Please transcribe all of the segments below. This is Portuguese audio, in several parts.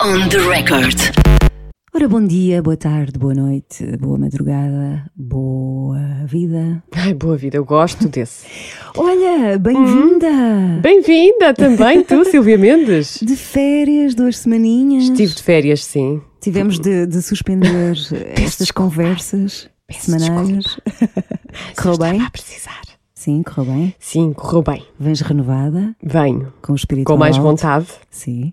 On the record. Ora, bom dia, boa tarde, boa noite, boa madrugada, boa vida. Ai, boa vida, eu gosto desse. Olha, bem-vinda! Bem-vinda também, tu, Silvia Mendes. De férias, duas semaninhas. Estive de férias, sim. Tivemos de, de suspender estas conversas semanais. correu bem? Estava a precisar. Sim, correu bem. Sim, correu bem. Vens renovada, Venho. com o espírito Com mais alto. vontade. Sim.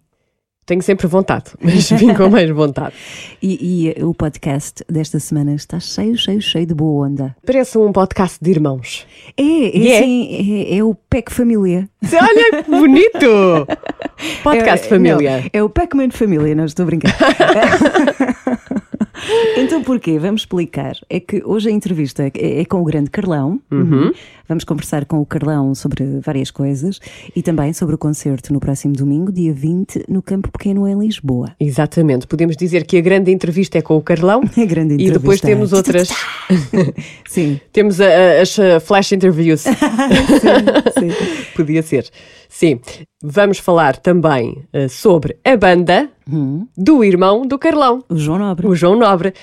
Tenho sempre vontade, mas vim com mais vontade. E, e o podcast desta semana está cheio, cheio, cheio de boa onda. Parece um podcast de irmãos. É, é, E é? assim, é, é o PEC Família. Olha, que bonito! Podcast É, família. não, é o Pac-Man Família, não estou a brincar. então porquê? Vamos explicar. É que hoje a entrevista é, é com o grande Carlão. Uhum. Vamos conversar com o Carlão sobre várias coisas e também sobre o concerto no próximo domingo, dia 20, no Campo Pequeno em Lisboa. Exatamente. Podemos dizer que a grande entrevista é com o Carlão. A grande E depois entrevista. temos outras. Sim, temos a- a- as flash interviews. sim. Podia ser. Sim. Vamos falar também uh, sobre a banda do irmão do Carlão. O João Nobre. o João Nobre.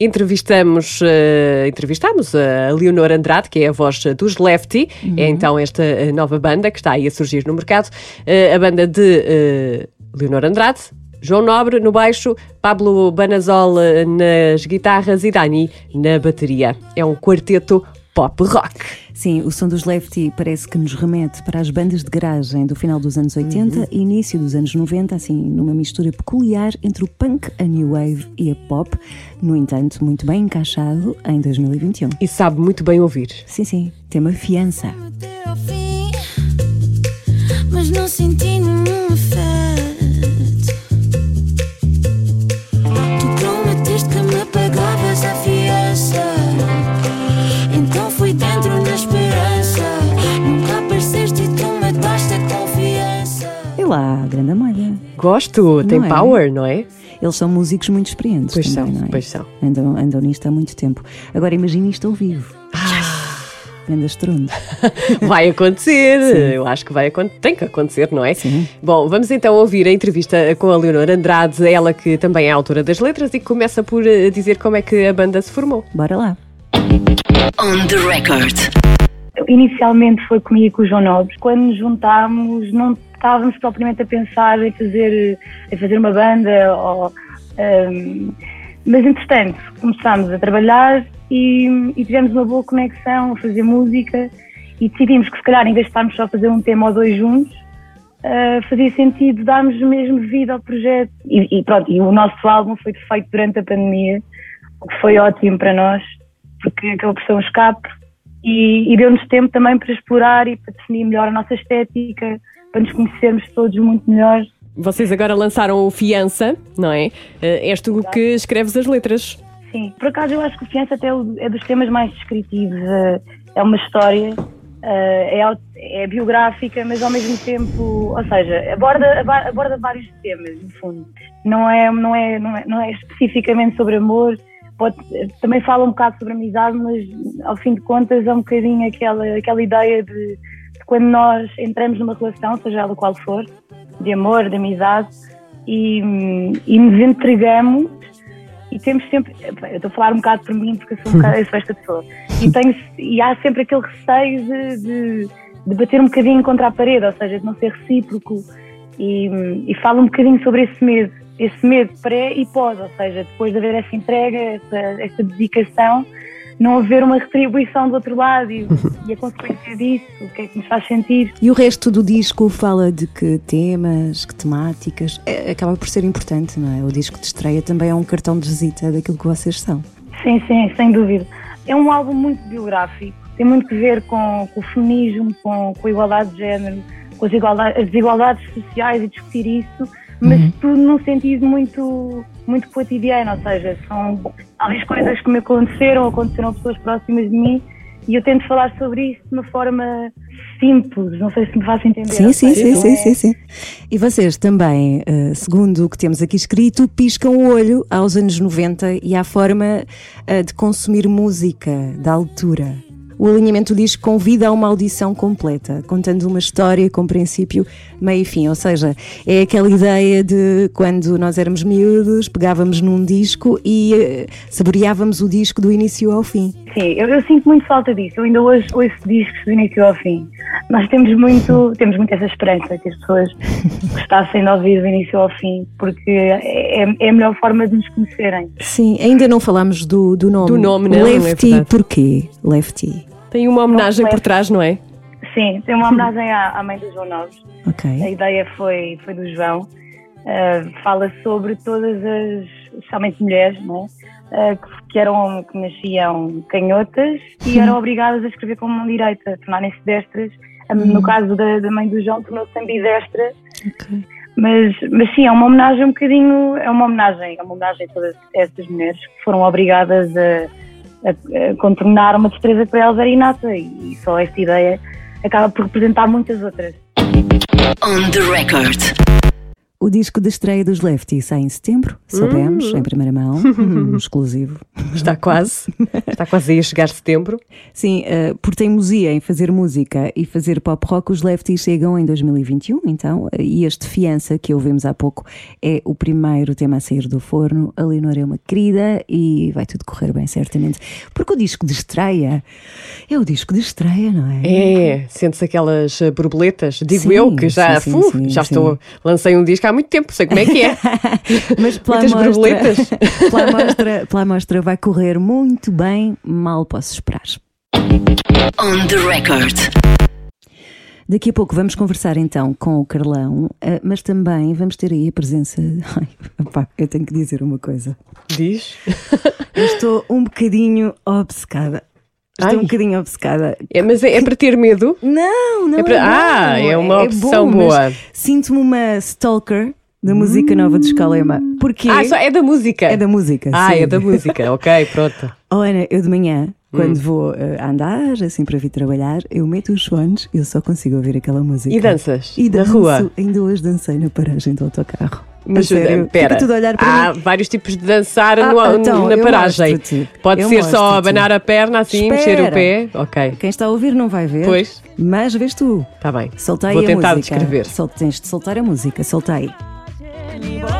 Entrevistamos, eh, entrevistamos a Leonor Andrade, que é a voz dos Lefty, é então esta eh, nova banda que está aí a surgir no mercado. Eh, a banda de eh, Leonor Andrade, João Nobre no baixo, Pablo Banazol nas guitarras e Dani na bateria. É um quarteto pop rock. Sim, o som dos Lefty parece que nos remete para as bandas de garagem do final dos anos 80 e início dos anos 90, assim, numa mistura peculiar entre o punk, a new wave e a pop, no entanto, muito bem encaixado em 2021. E sabe muito bem ouvir. Sim, sim, tema fiança. até ao fim, mas não senti grande Amália. Gosto, tem é? power, não é? Eles são músicos muito experientes Pois também, são, não é? pois são. Andam, andam nisto há muito tempo. Agora imagina isto ao vivo. Grande estrondo. Vai acontecer, eu acho que vai acontecer, tem que acontecer, não é? Sim. Bom, vamos então ouvir a entrevista com a Leonor Andrade, ela que também é autora das letras e que começa por eh, dizer como é que a banda se formou. Bora lá. On the record. Inicialmente foi comigo e com o João Nobre. Quando nos juntámos, não estávamos propriamente a pensar em fazer, em fazer uma banda, ou, ahm, mas entretanto começámos a trabalhar e, e tivemos uma boa conexão a fazer música e decidimos que se calhar em vez de estarmos só a fazer um tema ou dois juntos, ah, fazia sentido darmos mesmo vida ao projeto. E, e pronto, e o nosso álbum foi feito durante a pandemia, o que foi ótimo para nós, porque acabou por um escape e, e deu-nos tempo também para explorar e para definir melhor a nossa estética, para nos conhecermos todos muito melhor. Vocês agora lançaram o Fiança, não é? Eh, És tu que escreves as letras. Sim, por acaso eu acho que o Fiança até é é dos temas mais descritivos. eh, É uma história, eh, é, é biográfica, mas ao mesmo tempo, ou seja, aborda, aborda vários temas, no fundo. Não é, não é, não é, não é especificamente sobre amor, pode, também fala um bocado sobre amizade, mas ao fim de contas é um bocadinho aquela, aquela ideia de, de quando nós entramos numa relação, seja ela qual for, de amor, de amizade, e, e nos entregamos e temos sempre, eu estou a falar um bocado por mim porque eu sou, um bocado, eu sou esta pessoa, e, tenho, e há sempre aquele receio de, de, de bater um bocadinho contra a parede, ou seja, de não ser recíproco, e, e falo um bocadinho sobre esse medo, esse medo pré e pós, ou seja, depois de haver essa entrega, essa, essa dedicação, não haver uma retribuição do outro lado e, e a consequência disso, o que é que nos faz sentir. E o resto do disco fala de que temas, que temáticas. É, acaba por ser importante, não é? O disco de estreia também é um cartão de visita daquilo que vocês são. Sim, sim, sem dúvida. É um álbum muito biográfico, tem muito que ver com, com o feminismo, com, com a igualdade de género, com as, as desigualdades sociais e discutir isso, mas tudo num sentido muito, muito cotidiano, ou seja, são talvez coisas que me aconteceram, aconteceram a pessoas próximas de mim e eu tento falar sobre isso de uma forma simples, não sei se me faço entender. Sim, sim, sim, sim, é- sim, sim. E vocês também, eh, segundo o que temos aqui escrito, piscam o olho aos anos 90 e à forma eh, de consumir música da altura. O alinhamento do disco convida a uma audição completa, contando uma história com princípio, meio e fim. Ou seja, é aquela ideia de quando nós éramos miúdos, pegávamos num disco e eh, saboreávamos o disco do início ao fim. Sim, eu, eu sinto muito falta disso. Eu ainda hoje ouço discos do início ao fim. Nós temos muito, temos muito essa esperança que as pessoas gostassem de ouvir do início ao fim, porque é, é a melhor forma de nos conhecerem. Sim, ainda não falámos do, do nome. Do nome, não, é Lefty, verdade. porquê? Lefty. Tem uma homenagem por trás, não é? Sim, tem uma homenagem à, à mãe do João Noves. A Ok. ideia foi, foi do João. Uh, fala sobre todas as, especialmente mulheres, não é? Uh, que, que eram, que nasciam canhotas e eram obrigadas a escrever com mão direita, tornarem-se destras. Um, No caso da, da mãe do João, tornou-se ambidestra. ok. Mas, mas sim, é uma homenagem um bocadinho, é uma homenagem, é uma homenagem a todas essas mulheres que foram obrigadas a, a- a contornar uma destreza que para elas era inata e só esta ideia acaba por representar muitas outras. On the record. O disco de estreia dos Lefty sai em setembro, soubemos, em primeira mão, um exclusivo. Está quase. Está quase aí a chegar setembro. Sim, eh, por teimosia em fazer música e fazer pop rock, os Lefty chegam em 2021, então, e este Fiança que ouvimos há pouco é o primeiro tema a sair do forno. A Leonor é uma querida e vai tudo correr bem, certamente. Porque o disco de estreia é o disco de estreia, não é? É, sente-se aquelas borboletas, digo Sim, eu, que já, sim, sim, fu, já estou, lancei um disco há muito tempo, sei como é que é. Mas pela Muitas amostra, borboletas. pela, amostra, pela amostra vai correr muito bem, mal posso esperar. On the record. Daqui a pouco vamos conversar então com o Carlão, eh, mas também vamos ter aí a presença. Ai, opá, eu tenho que dizer uma coisa. Diz. Eu estou um bocadinho obcecada. Estou Ai. um bocadinho obcecada. É, mas é, é para ter medo? Não, não É é, para- bom. Ah, é uma opção bom, boa. Sinto-me uma stalker da música nova de Escalema. Porquê? Ah, só é da música. É da música. Ah, sim. é da música, ok, pronto. Oh, Ana, eu de manhã, Hum. quando vou eh, andar, assim para vir trabalhar, eu meto os fones e eu só consigo ouvir aquela música. E danças? E na danço. rua? Ainda hoje dancei na paragem do autocarro. Mas A sério, eh, pera, tudo a olhar para há mim. vários tipos de dançar Ah, no- então, na paragem. mostro-te. Pode Eu ser só abanar a perna assim, mexer o Espera. pé. Ok, Quem está a ouvir não vai ver. Pois. Mas vês tu. está bem. Solta aí Vou a tentar música. descrever. Sol, tens de soltar a música, solta aí. Liboro,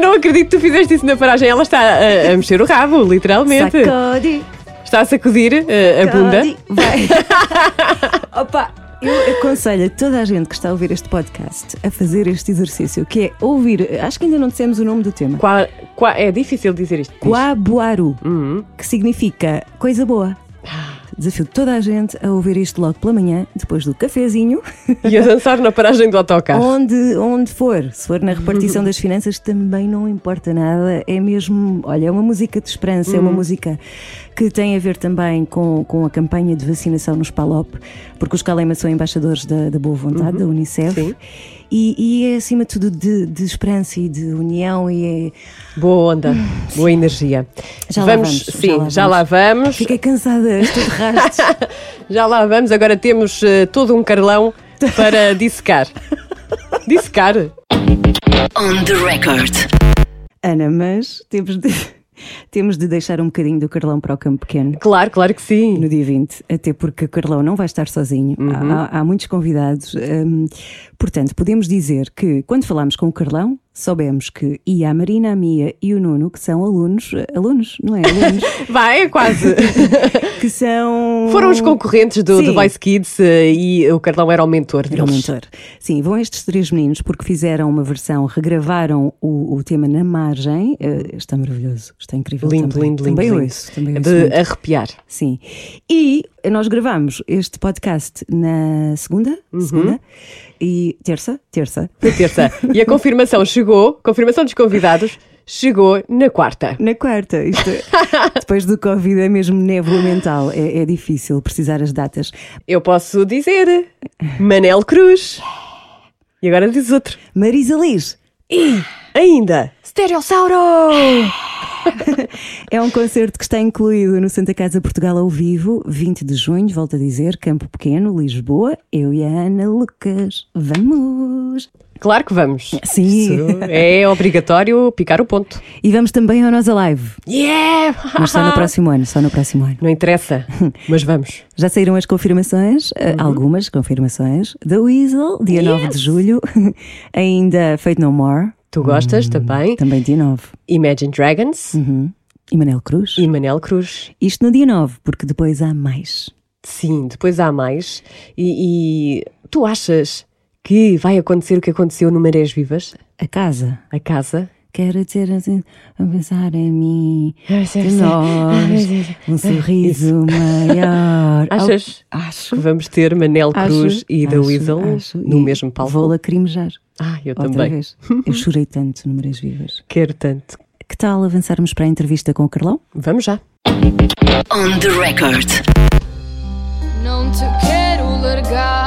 Eu não acredito que tu fizeste isso na paragem. Ela está a, a mexer o rabo, literalmente. Sacode, Está a sacudir eh, a bunda. vai. Opa, eu aconselho a toda a gente que está a ouvir este podcast a fazer este exercício, que é ouvir, acho que ainda não dissemos o nome do tema. Qua- qua- é difícil dizer isto. Quabuaru, Uhum. que significa coisa boa. Desafio toda a gente a ouvir isto logo pela manhã, depois do cafezinho, E a dançar na paragem do autocarro. onde, onde for. Se for na repartição das finanças, também não importa nada. É mesmo, olha, é uma música de esperança, é uma música que tem a ver também com, com a campanha de vacinação nos PALOP, porque os Calema são embaixadores da, da boa vontade, da Unicef. Sim. E, e é acima de tudo de, de esperança e de união e é... Boa onda, boa energia. Já lá vamos, já sim, lá já lá vamos. Fiquei cansada, estou de rastros. Já lá vamos, agora temos eh, todo um carlão para dissecar. dissecar? On the record. Ana, mas temos de, temos de deixar um bocadinho do Carlão para o campo pequeno. Claro, claro que sim. No dia 20, até porque o Carlão não vai estar sozinho, há, há muitos convidados. hum, portanto, podemos dizer que quando falámos com o Carlão, soubemos que ia a Marina, a Mia e o Nuno, que são alunos, alunos, não é? Alunos, Vai, é quase. que são. Foram os concorrentes do. The Voice Kids eh, e o Carlão era o mentor Era o deles. mentor. Sim, vão estes três meninos porque fizeram uma versão, regravaram o, o tema na margem. Eh, está maravilhoso, está incrível. Lindo, também. lindo, lindo. Também lindo. ouço, também ouço De muito. arrepiar. Sim. E nós gravamos este podcast na segunda, Uhum. segunda e terça, terça. Terça. E a confirmação chegou, confirmação dos convidados, chegou na quarta. Na quarta, isto é- depois do Covid é mesmo névoa mental, é, é difícil precisar as datas. Eu posso dizer Manel Cruz. E agora diz outro. Marisa Liz, E ainda Stereossauro! É um concerto que está incluído no Santa Casa Portugal ao vivo, 20 de junho, volto a dizer, Campo Pequeno, Lisboa. Eu e a Ana Lucas. Vamos! Claro que vamos. Sim. Isso é obrigatório picar o ponto. E vamos também ao Nós Alive, Yeah! mas só no próximo ano, só no próximo ano. Não interessa, mas vamos. Já saíram as confirmações, eh, algumas confirmações, da Weasel, dia 9 de julho, ainda Fate No More, Tu gostas também? também dia 9, Imagine Dragons uhum. e Manel Cruz. e Manel Cruz. Isto no dia 9, porque depois há mais. Sim, depois há mais. E, e tu achas que vai acontecer o que aconteceu no Marés Vivas? A casa. A casa? Quero ter assim, a pensar em mim, Ah, de nós, um sorriso maior. Achas Acho. que vamos ter Manel Acho, Cruz e The acho, Weasel acho. no E mesmo palco? Vou lacrimejar. Ah, eu Outra também. vez. Eu chorei tanto no Marés Vivas. Quero tanto. Que tal avançarmos para a entrevista com o Carlão? Vamos já. On the record. Não te quero largar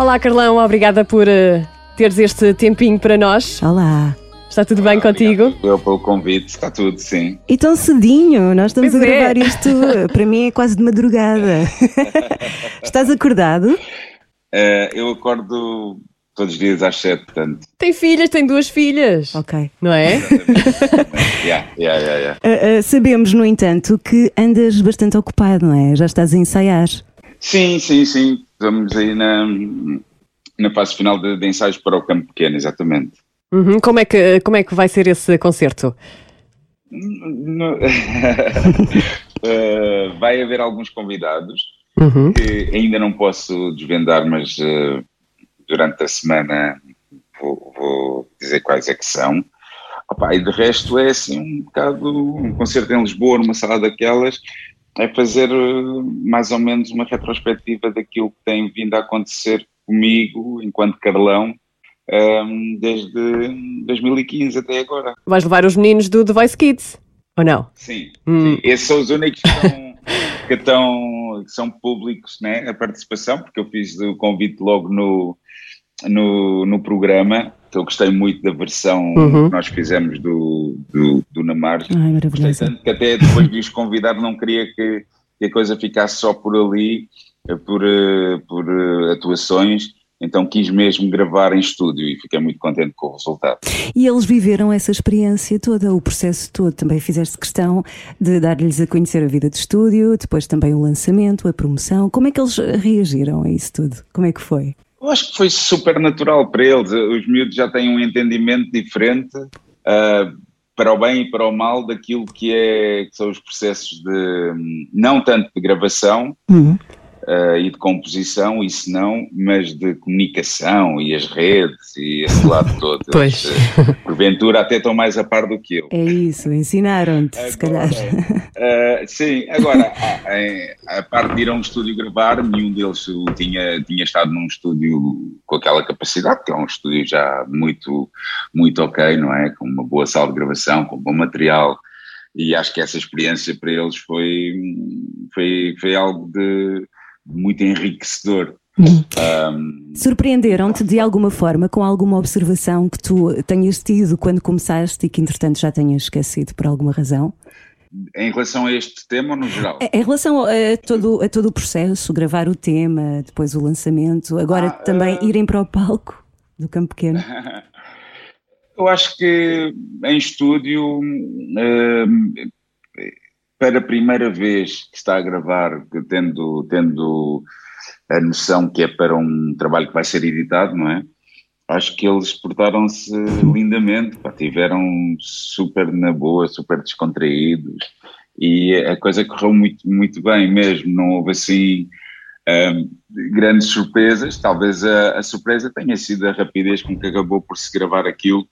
Olá, Carlão, obrigada por eh, teres este tempinho para nós. Olá! Está tudo bem contigo? Eu pelo convite, está tudo, sim. E tão cedinho, nós estamos Pois a é. gravar isto, para mim é quase de madrugada. Estás acordado? Eh, eu acordo todos os dias às sete, portanto. Tem filhas, tem duas filhas, Ok. não é? yeah, yeah, yeah, yeah. Ah, ah, sabemos, no entanto, que andas bastante ocupado, não é? Já estás a ensaiar. Sim, sim, sim. Estamos aí na, na fase final de, de ensaios para o campo pequeno, exatamente. Uhum, Como, é que, como é que vai ser esse concerto? Eh, vai haver alguns convidados Uhum. que ainda não posso desvendar, mas eh, durante a semana vou, vou dizer quais é que são. Opa, e de resto é assim um bocado um concerto em Lisboa, numa sala daquelas, é fazer eh, mais ou menos uma retrospectiva daquilo que tem vindo a acontecer comigo enquanto Carlão ehm, desde 2015 até agora. Vais levar os meninos do The Voice Kids, ou não? Sim, Hum. sim. esses são os únicos que, estão, que, estão- que são públicos, né? A participação, porque eu fiz o convite logo no, no, no programa, eu gostei muito da versão Uhum. que nós fizemos do, do, do Namar. Ai, Gostei tanto que até depois de os convidar não queria que, que a coisa ficasse só por ali, eh, por, eh, por eh, atuações, então quis mesmo gravar em estúdio e fiquei muito contente com o resultado. E eles viveram essa experiência toda, o processo todo. Também fizeste questão de dar-lhes a conhecer a vida de estúdio, depois também o lançamento, a promoção. Como é que eles reagiram a isso tudo? Como é que foi? Eu acho que foi super natural para eles. Os miúdos já têm um entendimento diferente ah, para o bem e para o mal daquilo que, é, que são os processos de, não tanto de gravação Uhum. Ah, e de composição, isso não, mas de comunicação e as redes e esse lado todo. Pois. Eles, eh, porventura até estão mais a par do que eu. É isso, ensinaram-te, se calhar. Uh, sim, agora, a, a, a parte de ir a um estúdio gravar, nenhum deles tinha, tinha estado num estúdio com aquela capacidade, que é um estúdio já muito, muito ok, não é? Com uma boa sala de gravação, com bom material, e acho que essa experiência para eles foi, foi, foi algo de muito enriquecedor. Um, Surpreenderam-te de alguma forma com alguma observação que tu tenhas tido quando começaste e que entretanto já tenhas esquecido por alguma razão? em relação a este tema ou no geral? Em relação a todo, a todo o processo, gravar o tema, depois o lançamento, agora Ah, também eh, irem para o palco do Campo Pequeno. Eu acho que em estúdio, hum, para a primeira vez que está a gravar, tendo, tendo a noção que é para um trabalho que vai ser editado, não é? Acho que eles portaram-se lindamente, pá, tiveram super na boa, super descontraídos e a coisa correu muito, muito bem mesmo, não houve assim hum, grandes surpresas, talvez a, a surpresa tenha sido a rapidez com que acabou por se gravar aquilo,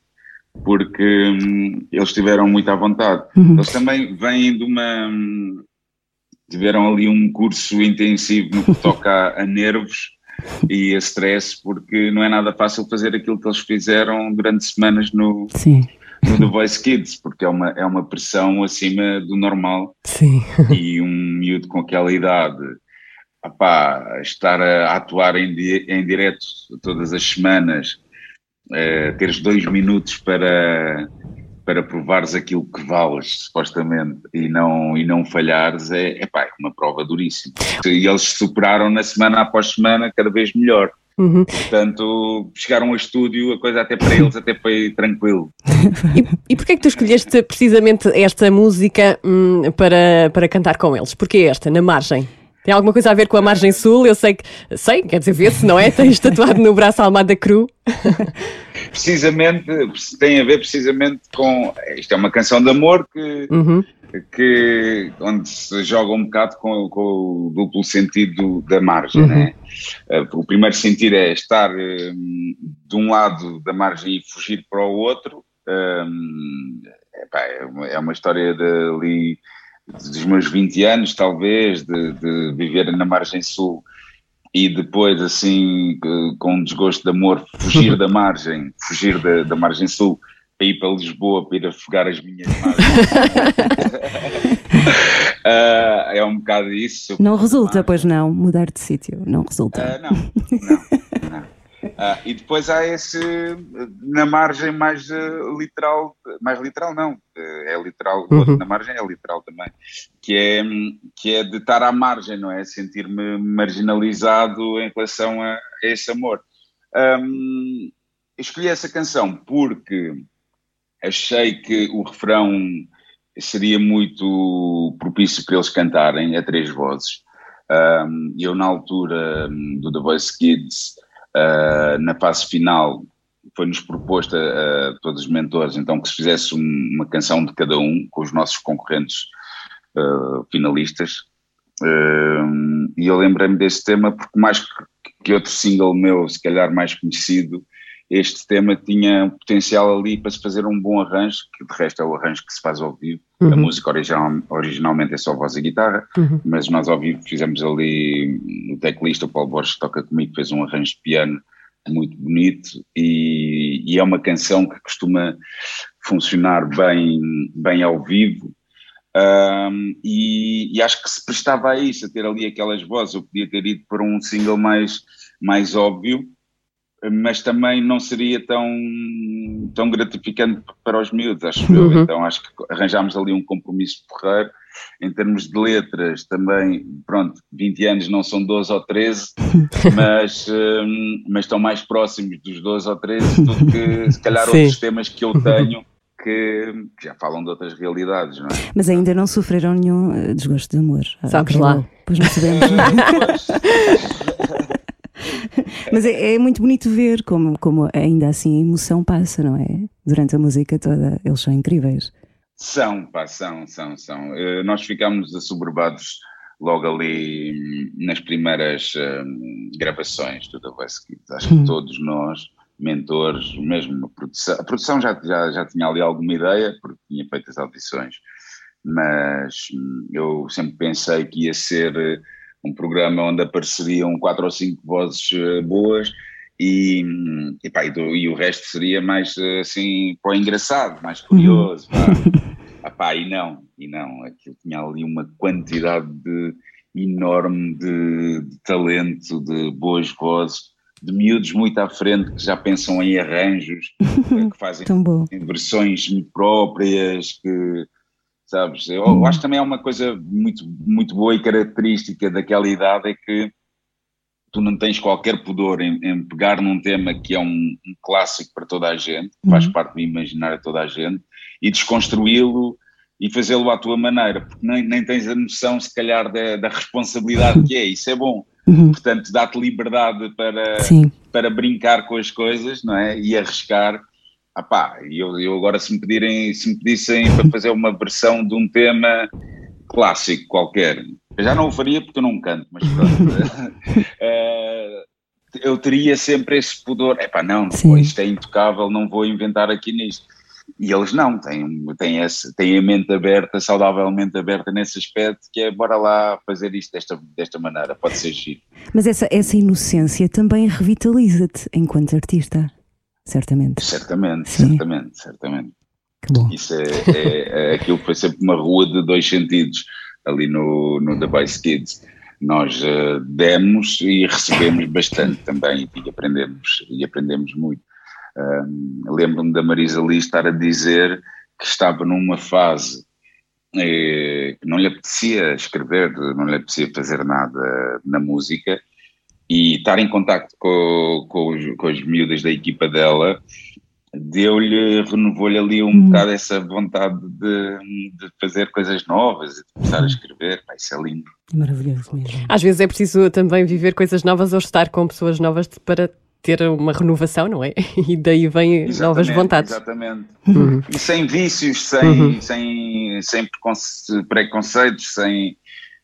porque hum, eles tiveram muito à vontade. Eles também vêm de uma. hum, tiveram ali um curso intensivo no que toca a, a nervos, e a stress, porque não é nada fácil fazer aquilo que eles fizeram durante semanas no, Sim. no The Voice Kids, porque é uma, é uma pressão acima do normal Sim. e um miúdo com aquela idade, opá, estar a atuar em, di- em direto todas as semanas, eh, teres dois minutos para, para provares aquilo que vales, supostamente, e não, e não falhares, é, epá, é uma prova duríssima. E eles superaram na semana após semana cada vez melhor. Uhum. Portanto, chegaram ao estúdio, a coisa até para eles até foi tranquilo. E porquê é que tu escolheste precisamente esta música hum, para, para cantar com eles? Porquê esta, na margem? Tem alguma coisa a ver com a margem sul? Eu sei que. Sei, quer dizer, vê-se, não é? Tens tatuado no braço a Almada Cru. Precisamente, tem a ver precisamente com. Isto é uma canção de amor que, Uhum. que onde se joga um bocado com, com o duplo sentido da margem, né? Eh, O primeiro sentido é estar hum, de um lado da margem e fugir para o outro. Epá, é, é uma história de, ali dos meus 20 anos, talvez, de, de viver na margem sul e depois, assim, com um desgosto de amor, fugir da margem, fugir da, da margem sul para ir para Lisboa para ir afogar as minhas margens. Ah, é um bocado isso. Não resulta, pois não, mudar de sítio, não resulta. Não, não, não. Ah, e depois há esse na margem mais eh, literal, mais literal não, eh, é literal, outro na margem é literal também, que é, que é de estar à margem, não é? Sentir-me marginalizado em relação a, a esse amor. Ahm, escolhi essa canção porque achei que o refrão seria muito propício para eles cantarem a três vozes. Um, eu, na altura um, do The Voice Kids, uh, na fase final, foi-nos proposto a, todos os mentores então que se fizesse um- uma canção de cada um com os nossos concorrentes uh, finalistas. Um, e eu lembrei-me desse tema porque, mais que, que outro single meu, se calhar mais conhecido, este tema tinha potencial ali para se fazer um bom arranjo, que de resto é o arranjo que se faz ao vivo. A música original, originalmente é só voz e guitarra, mas nós ao vivo fizemos ali, o teclista, o Paulo Borges, que toca comigo, fez um arranjo de piano muito bonito e, e é uma canção que costuma funcionar bem, bem ao vivo. Um, e, e acho que se prestava a isso, a ter ali aquelas vozes. Eu podia ter ido para um single mais, mais óbvio, mas também não seria tão, tão gratificante para os miúdos, acho eu. Uhum. Então acho que arranjámos ali um compromisso porreiro. Em termos de letras, também, pronto, 20 anos não são 12 ou 13, mas, hum, mas estão mais próximos dos 12 ou 13 do que se calhar Sim. outros temas que eu tenho que, que já falam de outras realidades, não é? Mas ainda não sofreram nenhum eh, desgosto de amor. Sabes lá. eu. Pois não sabemos. Mas é, é muito bonito ver como, como ainda assim a emoção passa, não é? Durante a música toda. Eles são incríveis. São, pá, são, são, são. Eh, nós ficámos assoberbados logo ali hum, nas primeiras hum, gravações do The Voice Kids. Acho que todos nós, mentores, mesmo a produção, a produção já, já, já tinha ali alguma ideia, porque tinha feito as audições, mas hum, eu sempre pensei que ia ser eh, um programa onde apareceriam quatro ou cinco vozes eh, boas e, e, pá, e, do- e o resto seria mais eh, assim para o engraçado, mais curioso. pá. Ah, pá, e não, e não, aquilo tinha ali uma quantidade de, enorme de, de talento, de boas vozes, de miúdos muito à frente que já pensam em arranjos, eh, que fazem versões próprias, que, sabes, eu eu acho que também é uma coisa muito, muito boa e característica daquela idade é que tu não tens qualquer pudor em, em pegar num tema que é um, um clássico para toda a gente, faz parte do imaginário de toda a gente, e desconstruí-lo e fazê-lo à tua maneira, porque nem, nem tens a noção, se calhar, da, da responsabilidade que é, isso é bom. Uhum. Portanto, dá-te liberdade para, Sim. para brincar com as coisas, não é? E arriscar. Ah pá, eu, eu agora se me pedirem, se me pedissem para fazer uma versão de um tema clássico qualquer, eu já não o faria porque eu não canto, mas pronto. Eh, eu teria sempre esse pudor, epá, não, Sim. pô, isto é intocável, não vou inventar aqui nisto. e eles não, têm, têm, esse, têm a mente aberta, saudavelmente aberta nesse aspecto, que é bora lá fazer isto desta, desta maneira, pode ser giro. Mas essa, essa inocência também revitaliza-te enquanto artista, certamente. Certamente, Sim. certamente, certamente. Que bom. Isso é, é, é aquilo que foi sempre uma rua de dois sentidos ali no, no The Base Kids. Nós eh, demos e recebemos bastante também e aprendemos, e aprendemos muito. Ahm, Lembro-me da Marisa Lee estar a dizer que estava numa fase eh, que não lhe apetecia escrever, não lhe apetecia fazer nada na música e estar em contacto com, com, os, com as miúdas da equipa dela deu-lhe, renovou-lhe ali um bocado essa vontade de, de fazer coisas novas e de começar a escrever. Pá, isso é lindo. É maravilhoso mesmo. Às vezes é preciso também viver coisas novas ou estar com pessoas novas de- para ter uma renovação, não é? E daí vêm novas vontades. Exatamente. Uhum. E sem vícios, sem, sem, sem preconce- preconceitos, sem,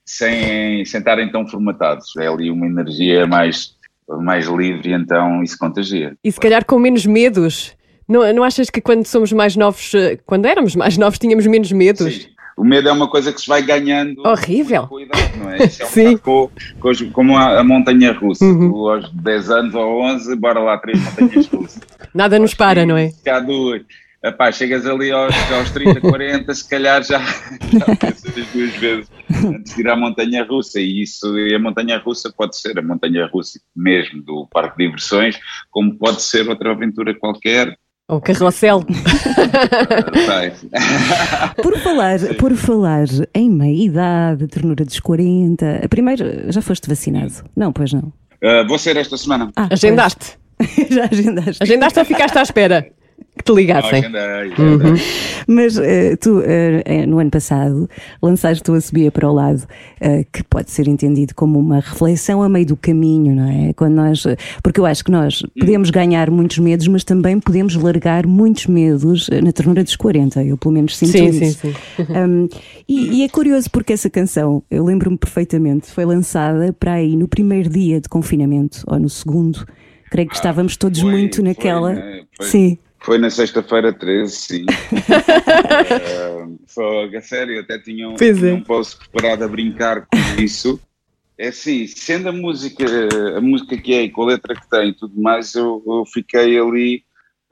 sem, sem estarem tão formatados. É ali uma energia mais, mais livre então isso contagia. E se calhar com menos medos. Não, não achas que quando somos mais novos, eh, quando éramos mais novos, tínhamos menos medos? Sim. O medo é uma coisa que se vai ganhando Horrível. com a idade, não é? Isso é um Sim. bocado co- co- os- como a, a montanha russa. Uhum. Tu, aos 10 anos ou 11, bora lá, três montanhas russas. Nada nos para, não é? Há duas. Epá, chegas ali aos, aos 30, 40, se calhar já, já pensas duas vezes antes de ir à montanha russa. E isso, e a montanha russa pode ser a montanha russa mesmo do parque de diversões, como pode ser outra aventura qualquer. Ou carrossel. Por falar, por falar em meia idade, ternura dos 40, a primeira já foste vacinado? Não, pois não. Ah, vou ser esta semana. Ah, Agendaste. pois. já agendaste. Agendaste ou ficaste à espera que te ligassem? Agendei, agendei. Mas eh, tu, eh, no ano passado, lançaste o A Subia para o Lado, eh, que pode ser entendido como uma reflexão a meio do caminho, não é? Quando nós, porque eu acho que nós podemos ganhar muitos medos, mas também podemos largar muitos medos na ternura dos 40. Eu, pelo menos, sinto Sim, isso. sim, sim. Um, e, e é curioso porque essa canção, eu lembro-me perfeitamente, foi lançada para aí no primeiro dia de confinamento, ou no segundo. Creio que estávamos todos foi- muito foi, naquela. né? Foi. Sim. Foi na sexta-feira 13, sim. Eh, Foi, a sério, até tinha um, Pois é. um post preparado a brincar com isso. É assim, sendo a música, a música que é e com a letra que tem e tudo mais, eu, eu fiquei ali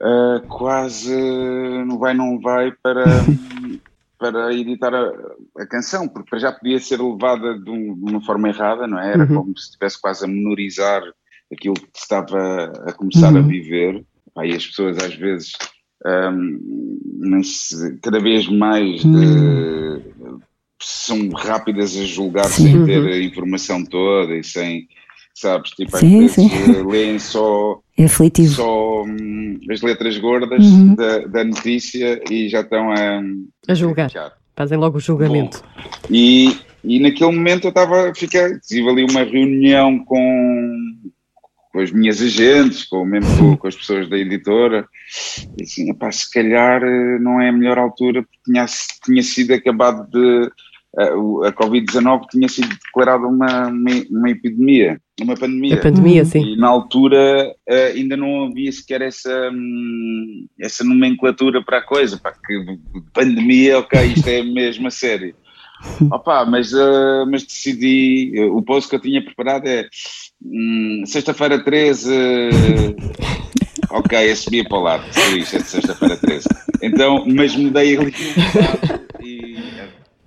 eh, quase não vai, não vai para, para editar a, a canção, porque já podia ser levada de, um- de uma forma errada, não é? Era Uhum. como se estivesse quase a menorizar aquilo que estava a começar a viver. Pá, e as pessoas às vezes hum, se- cada vez mais eh, são rápidas a julgar sem ter a informação toda e sem, sabes, tipo, às Sim, vezes sim. eh, leem só, É aflitivo. só hum, as letras gordas Uhum. da, da notícia e já estão a, A julgar. criticar. Fazem logo o julgamento. E, e naquele momento eu estava, fiquei, tive ali uma reunião com, com as minhas agentes, com, mesmo com, as pessoas da editora, e assim, epá, se calhar eh, não é a melhor altura, porque tinha, tinha sido acabado de, a, o- a Covid-19 tinha sido declarada uma, uma, uma epidemia, uma pandemia. A pandemia, sim. E na altura eh, ainda não havia sequer essa, hum, essa nomenclatura para a coisa, pá, que pandemia, ok, isto é mesmo a sério. Opa, mas, eh, mas decidi, eh, o post que eu tinha preparado é hum, sexta-feira 13, eh, ok, para o lado, sei isto é de sexta-feira 13. Então, mas mudei ali um e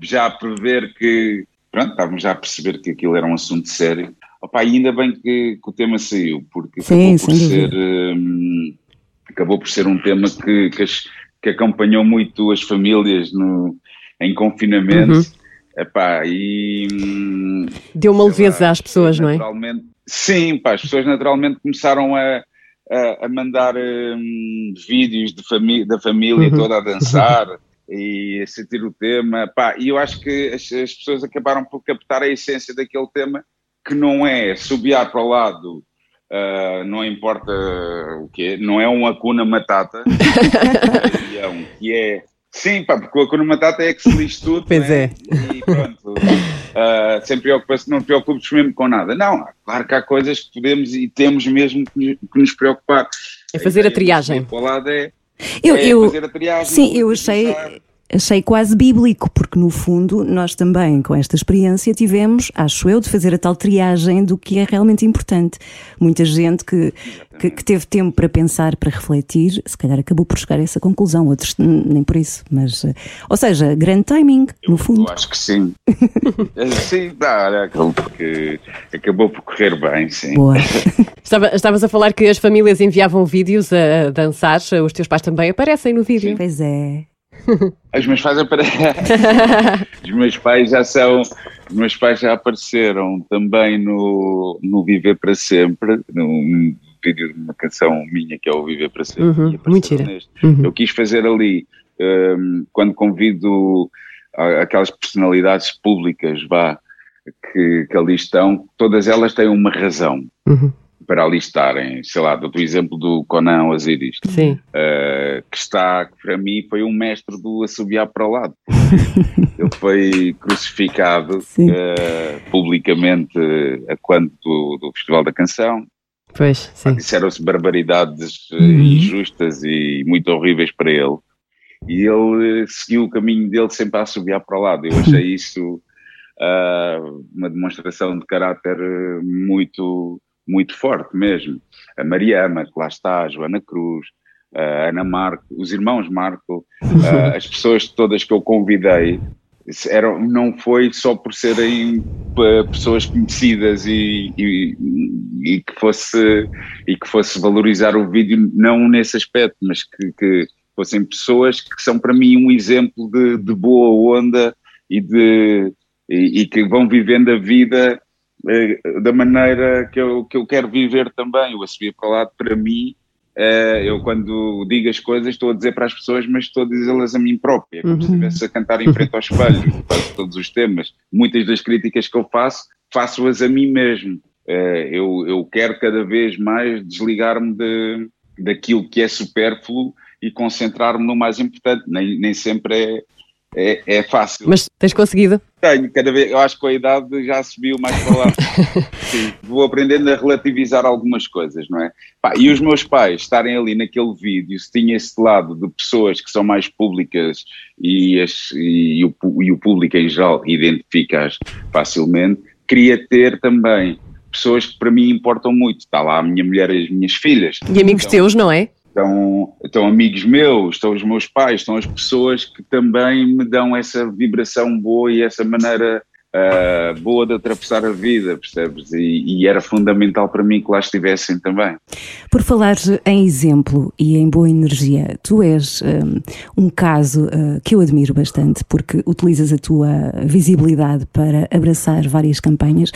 já a prever que, pronto, estávamos já a perceber que aquilo era um assunto sério. Opa, ainda bem que, que o tema saiu, porque Sim, acabou por ser hum, acabou por ser um tema que, que, as- que acompanhou muito as famílias no, em confinamento. Uhum. Epá, e hum, Deu uma leveza lá, às pessoas, não é? Sim, pá, as pessoas naturalmente começaram a, a, a mandar hum, vídeos da família Uhum. toda a dançar e a sentir o tema. Pá, e eu acho que as, as pessoas acabaram por captar a essência daquele tema, que não é subiar para o lado. ah, não importa o quê, não é um Acuna Matata, é um que é Sim, pá, porque o Hakuna Matata é que se lixe tudo. Pois né? é. E pronto. ah, sem preocupação, não te preocupes mesmo com nada. Não, claro que há coisas que podemos e temos mesmo que nos- preocupar. É fazer a ideia triagem. é, Eu, é eu- fazer a triagem. sim, eu achei, relativizar. Achei quase bíblico, porque no fundo nós também, com esta experiência, tivemos, acho eu, de fazer a tal triagem do que é realmente importante. Muita gente que, que, que teve tempo para pensar, para refletir, se calhar acabou por chegar a essa conclusão, outros nem por isso. Mas, eh, ou seja, grande timing, no fundo. Eu acho que sim. Eh, sim, dá, porque acabou por correr bem, sim. Boa. Estava- estavas a falar que as famílias enviavam vídeos a dançar, os teus pais também aparecem no vídeo. Pois é. Os meus pais. Os meus pais já são. Os meus pais já apareceram também no, no Viver para Sempre, num vídeo de uma canção minha que é o Viver para Sempre. Uhum, neste. Uhum. Eu quis fazer ali, hum, quando convido aquelas personalidades públicas, vá, que, que ali estão, todas elas têm uma razão Uhum. Para ali estarem. Sei lá, dou-te o exemplo do Conan Osiris uh, que está, para mim, foi um mestre do assobiar para o lado. Ele foi crucificado uh, publicamente a quando do, do Festival da Canção. Pois, sim. Disseram-se barbaridades uh, Uhum. injustas e muito horríveis para ele. E ele seguiu o caminho dele sempre a assobiar para o lado. Eu achei isso uh, uma demonstração de caráter muito, muito forte mesmo. A Mariama, que lá está, a Joana Cruz, a Ana Marco, os irmãos Marco, uh, as pessoas todas que eu convidei, eram, não foi só por serem uh, pessoas conhecidas e, e, e que fosse e que fosse valorizar o vídeo não nesse aspecto, mas que, que fossem pessoas que são para mim um exemplo de, de boa onda e de e, e que vão vivendo a vida eh, da maneira que eu, que eu quero viver também. O a subir para o lado, para mim, eh, eu quando digo as coisas estou a dizer para as pessoas, mas estou a dizê-las a mim própria, como se estivesse a cantar em frente ao espelho, faço todos os temas. Muitas das críticas que eu faço, faço-as a mim mesmo. Eh, eu, eu quero cada vez mais desligar-me de, daquilo que é supérfluo e concentrar-me no mais importante. Nem, nem sempre é, é, é fácil. Mas tens conseguido? Tenho, cada vez, eu acho que com a idade já subiu mais para lá. Sim, vou aprendendo a relativizar algumas coisas, não é? Pá, e os meus pais estarem ali naquele vídeo, se tinha esse lado de pessoas que são mais públicas e, as, e, o, e o público em geral identifica-as facilmente, queria ter também pessoas que para mim importam muito. Está lá a minha mulher e as minhas filhas. E amigos Então, teus, não é? Estão, estão amigos meus, estão os meus pais, estão as pessoas que também me dão essa vibração boa e essa maneira ah, boa de atravessar a vida, percebes? E, e era fundamental para mim que lá estivessem também. Por falar em exemplo e em boa energia, tu és hum, um, caso uh, que eu admiro bastante porque utilizas a tua visibilidade para abraçar várias campanhas.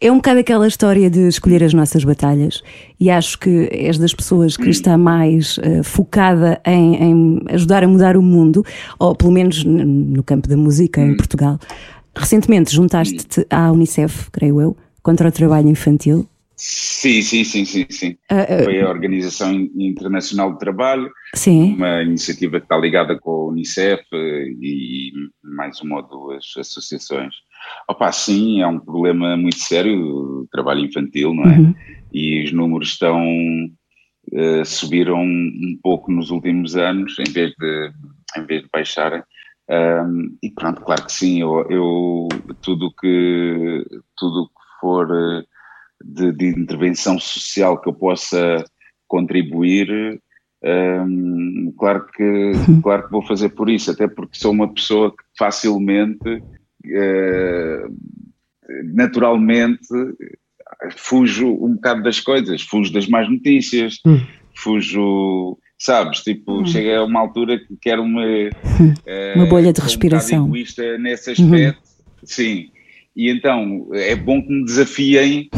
É um bocado aquela história de escolher as nossas batalhas e acho que és das pessoas que está mais uh, focada em, em ajudar a mudar o mundo, ou pelo menos no campo da música em Portugal. Recentemente juntaste-te à Unicef, creio eu, contra o trabalho infantil. Sim, sim, sim, sim, sim. Ah, ah, Foi a Organização Internacional do Trabalho, sim. uma iniciativa que está ligada com a Unicef eh, e mais uma ou duas associações. Opa, sim, é um problema muito sério o trabalho infantil, não é? Uhum. E os números estão eh, subiram um pouco nos últimos anos, em vez de, em vez de baixarem. Ahm, e pronto, claro que sim, eu, eu tudo que tudo que for eh, de, de intervenção social que eu possa contribuir, Hum, claro, que, claro que vou fazer por isso, até porque sou uma pessoa que facilmente, eh, naturalmente, fujo um bocado das coisas, fujo das más notícias, Hum. fujo, sabes, tipo, chega a uma altura que quero eh, Uma bolha de um respiração. egoísta nesse aspecto, sim. E então, é bom que me desafiem,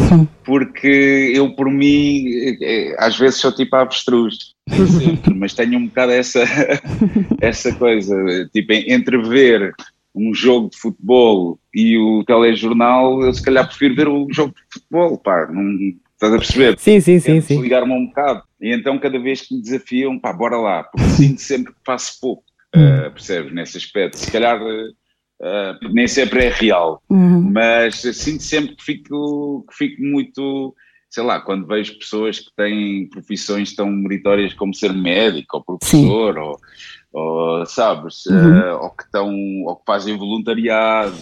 porque eu, por mim, eh, às vezes sou tipo avestruz, sempre, mas tenho um bocado essa, essa coisa, tipo, entre ver um jogo de futebol e o telejornal, eu se calhar prefiro ver o jogo de futebol, pá, não, estás a perceber? Sim, sim, sim, Quero sim. desligar-me um bocado. E então, cada vez que me desafiam, pá, bora lá, porque sinto sempre que faço pouco, eh, percebes, nesse aspecto. Se calhar eh, nem sempre é real, Uhum. mas sinto sempre que fico, que fico muito sei lá, quando vejo pessoas que têm profissões tão meritórias como ser médico ou professor, ou, ou, sabes, Uhum. eh, ou que estão, ou que fazem voluntariado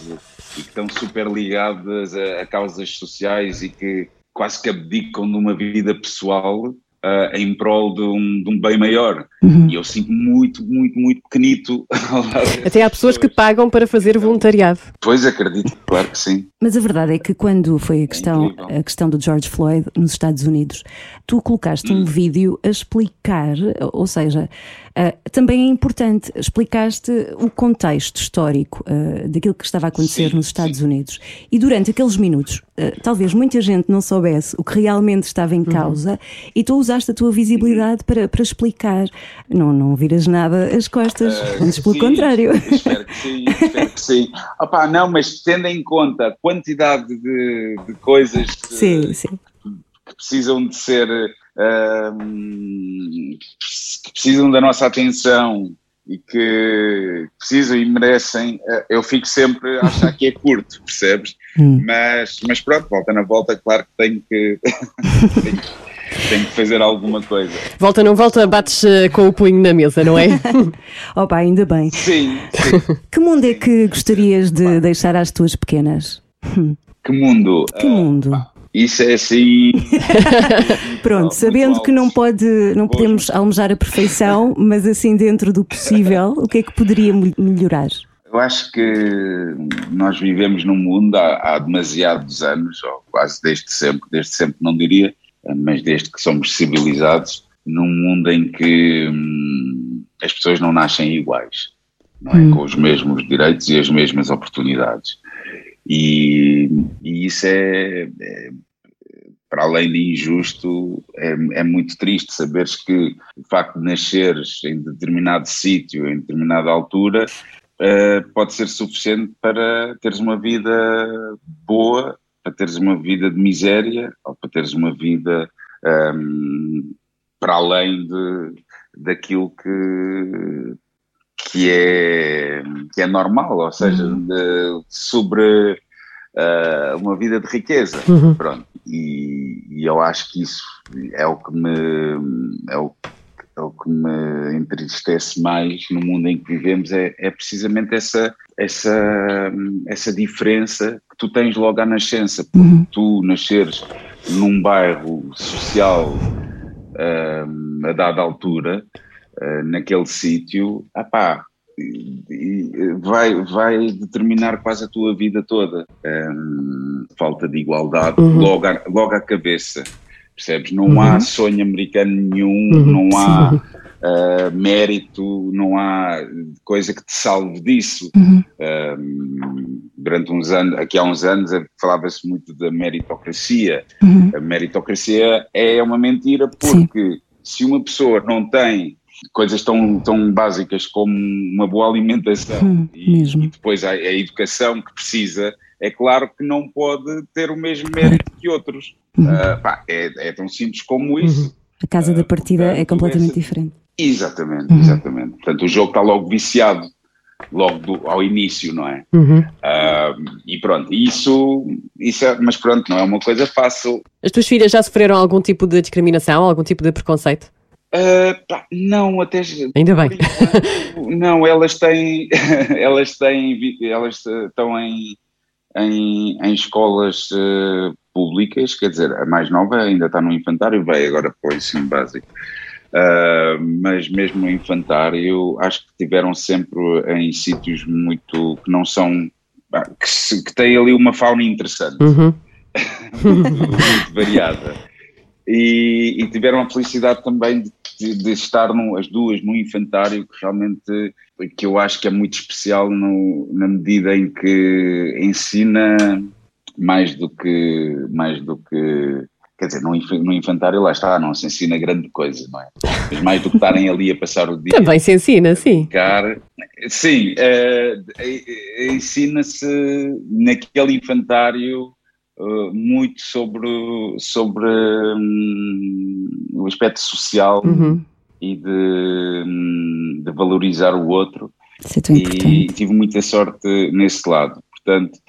e que estão super ligadas a, a causas sociais e que quase que abdicam de uma vida pessoal eh, em prol de um, de um bem maior. Uhum. E eu sinto muito, muito, muito pequenito. ao lado dessas Até há pessoas que pagam para fazer voluntariado. Pois acredito, claro que sim. Mas a verdade é que quando foi a questão, incrível. a questão do George Floyd nos Estados Unidos, tu colocaste Hum. um vídeo a explicar, ou seja, ah, também é importante, explicaste o contexto histórico ah, daquilo que estava a acontecer Sim, nos Estados Unidos. E durante aqueles minutos, ah, talvez muita gente não soubesse o que realmente estava em causa e tu usaste a tua visibilidade para, para explicar. Não, não viras nada as costas, antes pelo Sim, contrário. Espero que sim, espero que sim. Opá, não, mas tendo em conta a quantidade de, de coisas que, Sim, sim. que precisam de ser, que precisam da nossa atenção e que precisam e merecem, eh, eu fico sempre a achar que é curto, percebes? Hum. Mas, mas pronto, volta na volta, claro que tenho que, tenho, tenho que fazer alguma coisa. Volta, não volta, bates eh, com o punho na mesa, não é? Opa, ainda bem. Sim, sim. Que mundo é que gostarias de deixar às tuas pequenas? Que mundo? Que mundo? Isso é assim. Pronto, sabendo que não pode, não podemos almejar a perfeição, mas assim dentro do possível, o que é que poderia mel- melhorar? Eu acho que nós vivemos num mundo há, há demasiados anos, ou quase desde sempre, desde sempre não diria, mas desde que somos civilizados, num mundo em que hum, as pessoas não nascem iguais, não é? Com os mesmos direitos e as mesmas oportunidades. E, e isso é, é, para além de injusto, é, é muito triste saberes que o facto de nasceres em determinado sítio, em determinada altura, eh, pode ser suficiente para teres uma vida boa, para teres uma vida de miséria, ou para teres uma vida ahm, para além de, daquilo que, que, é, que é normal, ou seja, de- sobre ah, uma vida de riqueza. Pronto. E, e eu acho que isso é o que me é o, é o que me entristece mais no mundo em que vivemos é, é precisamente essa essa essa diferença que tu tens logo à nascença porque tu nasceres num bairro social ah, a dada altura ah, naquele sítio ah pá, vai, vai determinar quase a tua vida toda. Hum, falta de igualdade logo, à, logo à cabeça. Percebes? Não há sonho americano nenhum, não há ah, mérito, não há coisa que te salve disso. Hum, durante uns anos, aqui há uns anos, falava-se muito da meritocracia. A meritocracia é uma mentira porque se uma pessoa não tem coisas tão, tão básicas como uma boa alimentação Hum, e, mesmo. e depois a, a educação que precisa, é claro que não pode ter o mesmo mérito que outros. Ah, pá, é, é tão simples como isso. A casa da partida é portanto, completamente essa- diferente. Exatamente, exatamente. Portanto, o jogo está logo viciado, logo do- ao início, não é? Ah, e pronto, isso, isso é, mas pronto, não é uma coisa fácil. As tuas filhas já sofreram algum tipo de discriminação, algum tipo de preconceito? Ah, pá, não, até Ainda bem. não, elas têm, elas têm, elas eh, estão em, em, em escolas eh, públicas, quer dizer, a mais nova ainda está no infantário, vai agora para o ensino básico. Ah, mas mesmo no infantário, acho que tiveram sempre em sítios muito que não são que, se- que têm ali uma fauna interessante Uhum. muito variada. E, e tiveram a felicidade também de, de- de estar no- as duas no infantário, que realmente que eu acho que é muito especial no- na medida em que ensina mais do que mais do que quer dizer, no, inf- no infantário lá está, não se ensina grande coisa, não é? Mas mais do que estarem ali a passar o dia Também se ensina, sim. brincar. Sim, eh, ensina-se naquele infantário eh, muito sobre, sobre hum, o aspecto social Uhum. e de, hum, de valorizar o outro Isso é tão e importante. tive muita sorte nesse lado. Portanto,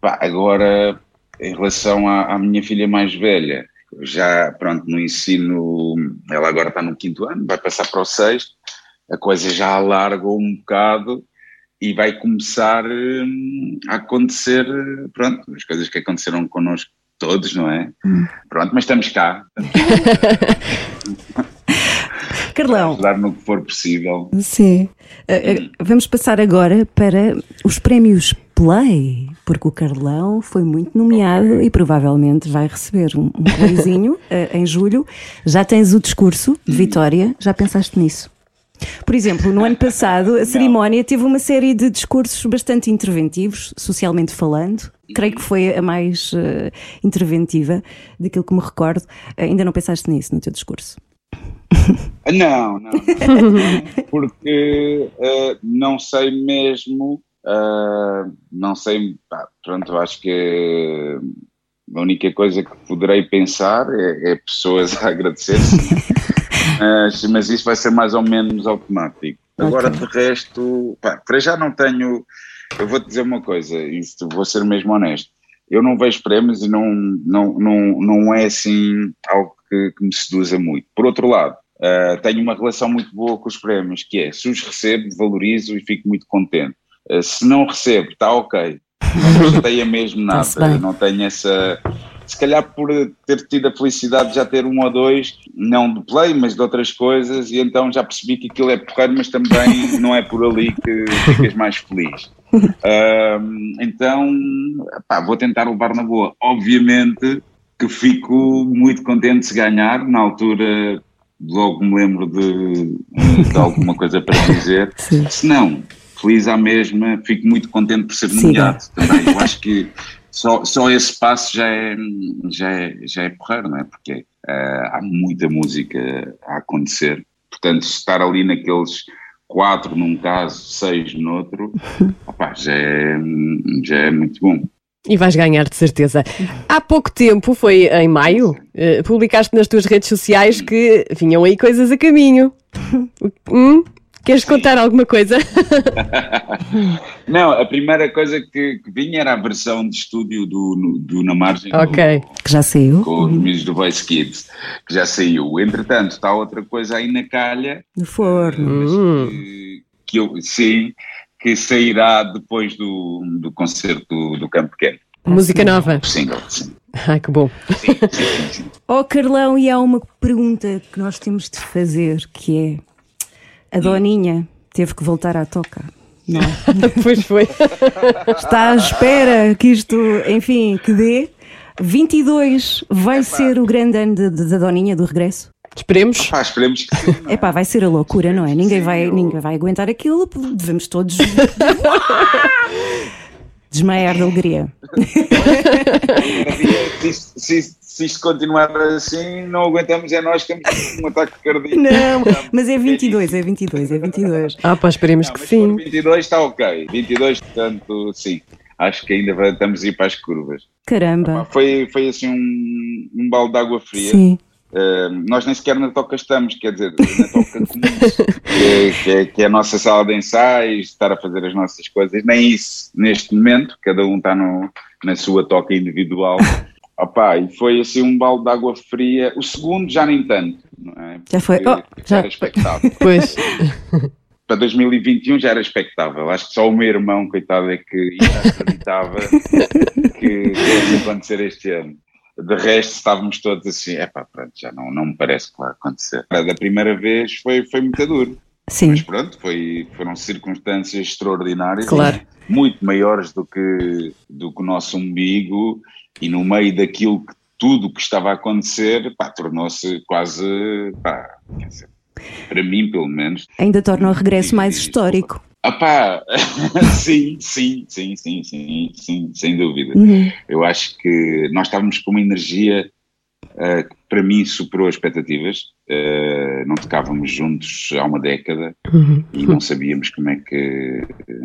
pá, agora em relação à, à minha filha mais velha, já, pronto, no ensino, ela agora está no quinto ano, vai passar para o sexto, a coisa já alargou um bocado e vai começar hum, a acontecer, pronto, as coisas que aconteceram connosco todos, não é? Pronto, mas estamos cá, Carlão, ajudar no que for possível. sim. Uh, uh, vamos passar agora para os prémios Play, porque o Carlão foi muito nomeado e provavelmente vai receber um, um playzinho uh, em julho. Já tens o discurso de vitória, já pensaste nisso? Por exemplo, no ano passado, a cerimónia teve uma série de discursos bastante interventivos, socialmente falando. Creio que foi a mais eh, interventiva daquilo que me recordo. Eh, ainda não pensaste nisso no teu discurso? Não, não, não. porque eh, não sei mesmo, eh, não sei, pá, pronto, acho que a única coisa que poderei pensar é, é pessoas a agradecer, mas, mas isso vai ser mais ou menos automático. Agora, de resto, pá, para já não tenho, eu vou-te dizer uma coisa, isto, vou ser mesmo honesto, eu não vejo prémios e não, não, não, não é assim algo que, que me seduza muito. Por outro lado, Uh, tenho uma relação muito boa com os prémios, que é, se os recebo, valorizo e fico muito contente. Uh, se não recebo, está ok. Não me chateia mesmo nada. Não tenho essa... Se calhar por ter tido a felicidade de já ter um ou dois, não de play, mas de outras coisas, e então já percebi que aquilo é porreiro, mas também não é por ali que ficas mais feliz. Um, então, pá, vou tentar levar na boa. Obviamente que fico muito contente se ganhar, na altura logo me lembro de, de alguma coisa para dizer. Sim. Se não, feliz à mesma, fico muito contente por ser nomeado também. Eu acho que só, só esse passo já é, já é, já é porreiro, não é? Porque eh, há muita música a acontecer. Portanto, estar ali naqueles quatro num caso, seis no outro, opá, já, é, já é muito bom. E vais ganhar de certeza. Há pouco tempo, foi em maio, eh, publicaste nas tuas redes sociais que vinham aí coisas a caminho. Hum? Queres contar alguma coisa? Não, a primeira coisa que, que vinha era a versão de estúdio do, do Na Margem do- ok. Que já saiu com os miúdos do Voice Kids, que já saiu. Entretanto, está outra coisa aí na calha, no forno. Hum. que, que eu sim, que sairá depois do, do concerto do, do Campo Pequeno. Música nova. Single, sim. Ai, que bom. Sim, sim, sim, sim. Oh Carlão, e há uma pergunta que nós temos de fazer, que é a Doninha teve que voltar à toca. Não. pois foi. Está à espera que isto, enfim, que dê. 22 vai ser o grande ano de- de- da Doninha do regresso? Esperemos. Pá, esperemos que sim. é? Epá, vai ser a loucura, não é? Ninguém Sim, vai, eu- ninguém vai aguentar aquilo, devemos todos desmaiar de alegria. Se se se isto continuar assim, não aguentamos, é nós que temos um ataque cardíaco. Não, mas é 22, é 22, é 22. Ah, pá, esperemos Não, que sim. 22 está ok. 22, portanto, sim. Acho que ainda estamos a ir para as curvas. Caramba. Foi, foi assim um, um balde de água fria. Sim. Uh, nós nem sequer na toca estamos, quer dizer, na toca comum, que, é- que, é, que é a nossa sala de ensaios, estar a fazer as nossas coisas, nem isso neste momento, cada um está no, na sua toca individual. Opa, e foi assim um balde de água fria. O segundo já nem tanto, não é? Já foi. Oh, já- era expectável. Pois. Para 2021 já era expectável. Acho que só o meu irmão, coitado, é que acreditava que que ia acontecer este ano. De resto, estávamos todos assim, é pá, pronto, já não, não me parece que vai acontecer. Da primeira vez foi, foi muito duro, Sim. mas pronto, foi, foram circunstâncias extraordinárias, Claro. muito maiores do que, do que o nosso umbigo, e no meio daquilo que tudo que estava a acontecer, tornou-se quase, pá, dizer, para mim pelo menos, Ainda torna o regresso mais histórico. ah pá, sim, sim, sim, sim, sim, sim, sem dúvida. Uhum. Eu acho que nós estávamos com uma energia eh, que para mim superou as expectativas. Eh, não tocávamos juntos há uma década Uhum. e não sabíamos como é que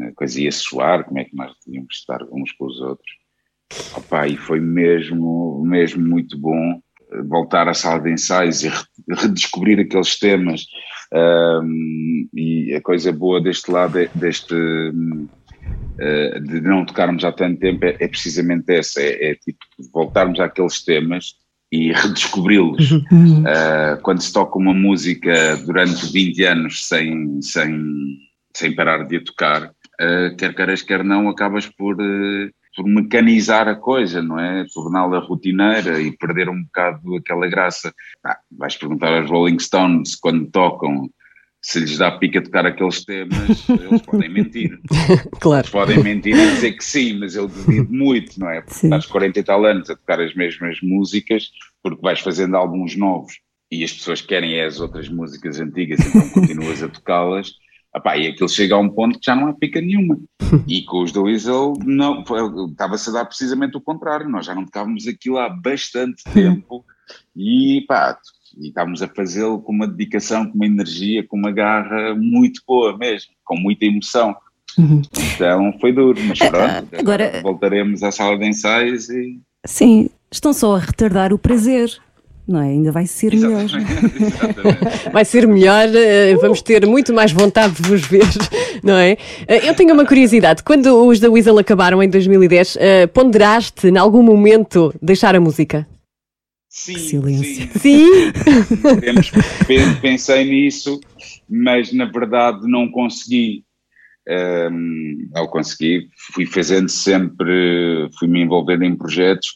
a coisa ia soar, como é que nós devíamos estar uns com os outros. Opa, e foi mesmo, mesmo muito bom eh, voltar à sala de ensaios e re- redescobrir aqueles temas. Ahm, e a coisa boa deste lado, é, deste, eh, de não tocarmos há tanto tempo, é, é precisamente essa: é, é tipo voltarmos àqueles temas e redescobri-los. Uh, quando se toca uma música durante 20 anos sem, sem, sem parar de a tocar, uh, quer queiras, quer não, acabas por, uh, por mecanizar a coisa, não é? Torná-la rotineira e perder um bocado aquela graça. Ah, vais perguntar aos Rolling Stones quando tocam se lhes dá pica tocar aqueles temas, eles podem mentir. Claro. Eles podem mentir e dizer que sim, mas eu duvido muito, não é? Porque Sim. estás 40 e tal anos a tocar as mesmas músicas, porque vais fazendo álbuns novos e as pessoas querem é as outras músicas antigas, então continuas a tocá-las. Epá, e aquilo chega a um ponto que já não há pica nenhuma. E com os do Weasel, não, estava-se a dar precisamente o contrário. Nós já não tocávamos aquilo há bastante tempo e pá, e estávamos a fazê-lo com uma dedicação, com uma energia, com uma garra muito boa mesmo, com muita emoção. Então foi duro, mas pronto, agora, Uhum. agora- voltaremos à sala de ensaios e. Sim, estão só a retardar o prazer, não é? Ainda vai ser melhor. Exatamente, exatamente. Vai ser melhor, eh, vamos ter muito mais vontade de vos ver, não é? Eh, Eu tenho uma curiosidade. Quando os da Weasel acabaram em 2010, eh, ponderaste em algum momento deixar a música? Sim, Que silêncio. sim. Sim? Pensei nisso, mas na verdade não consegui. Ahm, não consegui, fui fazendo sempre, fui me envolvendo em projetos,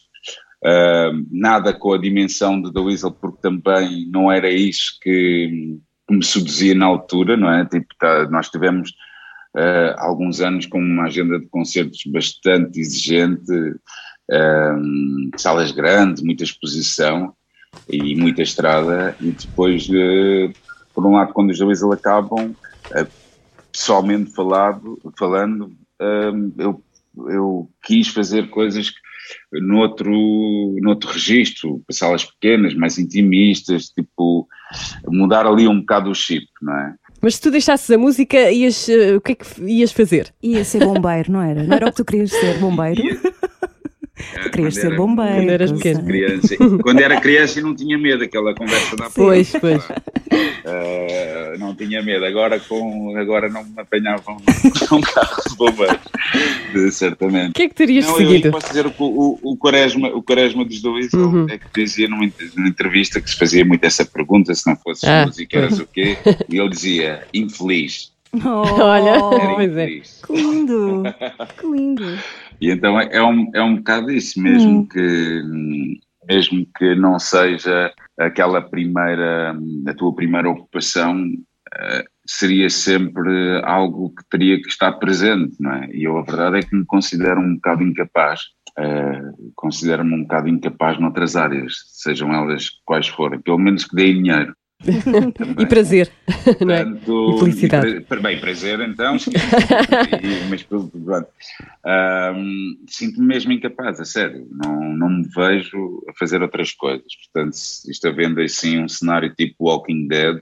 ahm, nada com a dimensão de The Weasel, porque também não era isso que, que me seduzia na altura, não é? Tipo, tá, nós tivemos ah, alguns anos com uma agenda de concertos bastante exigente, ahm, salas grandes, muita exposição e muita estrada e depois eh, por um lado quando os dois ele acabam eh, pessoalmente falado, falando eu, eu quis fazer coisas que- noutro, noutro registro, salas pequenas, mais intimistas, tipo mudar ali um bocado o chip, não é? Mas se tu deixasses a música, ias, eh, o que é que ias fazer? Ia ser bombeiro, não era? Não era o que tu querias ser, bombeiro? Tu querias ser era- bombeiro. Quando eras eu pequeno. Criança. Quando era criança eu não tinha medo daquela conversa da Pois, pois. Uh, não tinha medo, agora, com, agora não me apanhavam num carro de bombeiros, certamente. O que é que terias Não, eu seguido? posso dizer o, o, o, quaresma, o quaresma dos dois Uhum. é que dizia numa, numa entrevista que se fazia muito essa pergunta, se não fosse Ah, música, eras o quê? E ele dizia, infeliz. Olha. Era Pois é. Que lindo, que lindo. E então é, é um, é um bocado isso, mesmo que mesmo que não seja aquela primeira, a tua primeira ocupação, eh, seria sempre algo que teria que estar presente, não é? E eu a verdade é que me considero um bocado incapaz, eh, considero-me um bocado incapaz noutras áreas, sejam elas quais forem, pelo menos que deem dinheiro. E prazer, não é? Portanto, E felicidade. e pra- Bem, prazer então. E- mas pronto. Ahm, Sinto-me mesmo incapaz, a sério. Não, não me vejo a fazer outras coisas. Portanto, isto havendo assim um cenário tipo Walking Dead,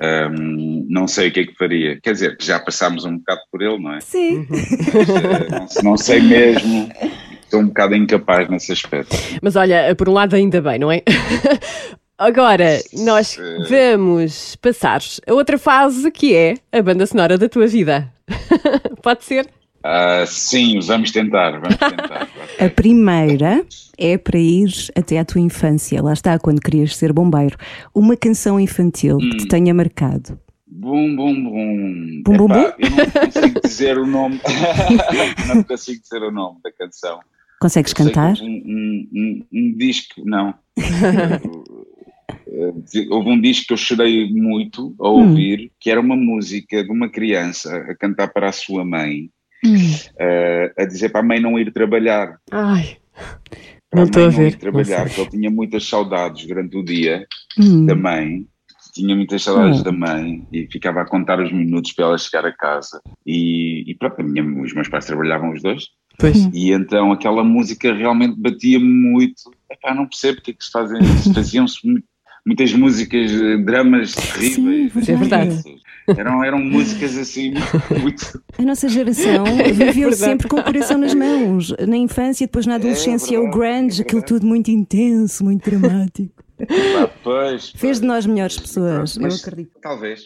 ahm, não sei o que é que faria. Quer dizer, já passámos um bocado por ele, não é? Sim. Mas, eh, não, não sei mesmo. Estou um bocado incapaz nesse aspecto. Mas olha, por um lado ainda bem, não é? Agora, nós vamos passar a outra fase que é a banda sonora da tua vida. Pode ser? Ah, sim, vamos tentar, vamos tentar. A primeira é para ir até à tua infância. Lá está, quando querias ser bombeiro. Uma canção infantil que te tenha marcado. Bum, bum, bum. Bum, bum, Epá, Eu não consigo dizer o nome. não consigo dizer o nome da canção. Consegues cantar? Um, um, um, um disco, não. Eh, houve um disco que eu chorei muito a ouvir, que era uma música de uma criança a cantar para a sua mãe, eh, a dizer para a mãe não ir trabalhar. Ai, Para Não a estou a mãe não ver, ir trabalhar, não porque ele tinha muitas saudades durante o dia Hum. da mãe, tinha muitas saudades Hum. da mãe e ficava a contar os minutos para ela chegar a casa. E, e pronto, minha, os meus pais trabalhavam os dois, pois. e então aquela música realmente batia-me muito. Epá, não percebo porque é que se fazem, se faziam-se mu- muitas músicas, eh, dramas terríveis. Sim, é verdade. Eram, eram músicas assim muito. A nossa geração viveu verdade. sempre com o coração nas mãos. Na infância, depois na adolescência, o verdade, é grunge, aquilo tudo muito intenso, muito dramático. Pá, pois, Fez de pois. nós melhores pessoas, eu Mas acredito. Talvez.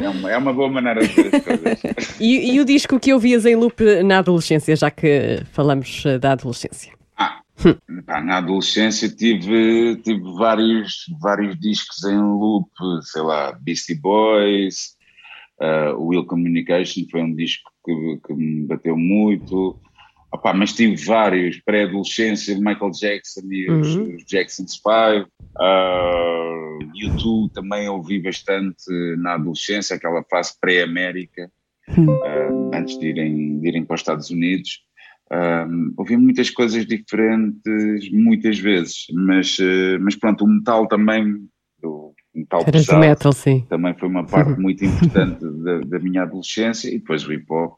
É uma, é uma boa maneira de ver as coisas. E, e o disco que ouvias em loop na adolescência, já que falamos eh, da adolescência? Pá, na adolescência tive, tive vários, vários discos em loop, sei lá, Beastie Boys, uh, Will Communication foi um disco que, que me bateu muito. Opá, mas tive vários, pré-adolescência, Michael Jackson e os, Uhum. os Jackson's Five, uh, YouTube também ouvi bastante na adolescência, aquela fase pré-América, uh, antes de irem, de irem para os Estados Unidos. Um, ouvi muitas coisas diferentes, muitas vezes, mas, uh, mas pronto, o metal também, o metal pesado, metal, sim. também foi uma parte muito importante da, da minha adolescência e depois o hip hop,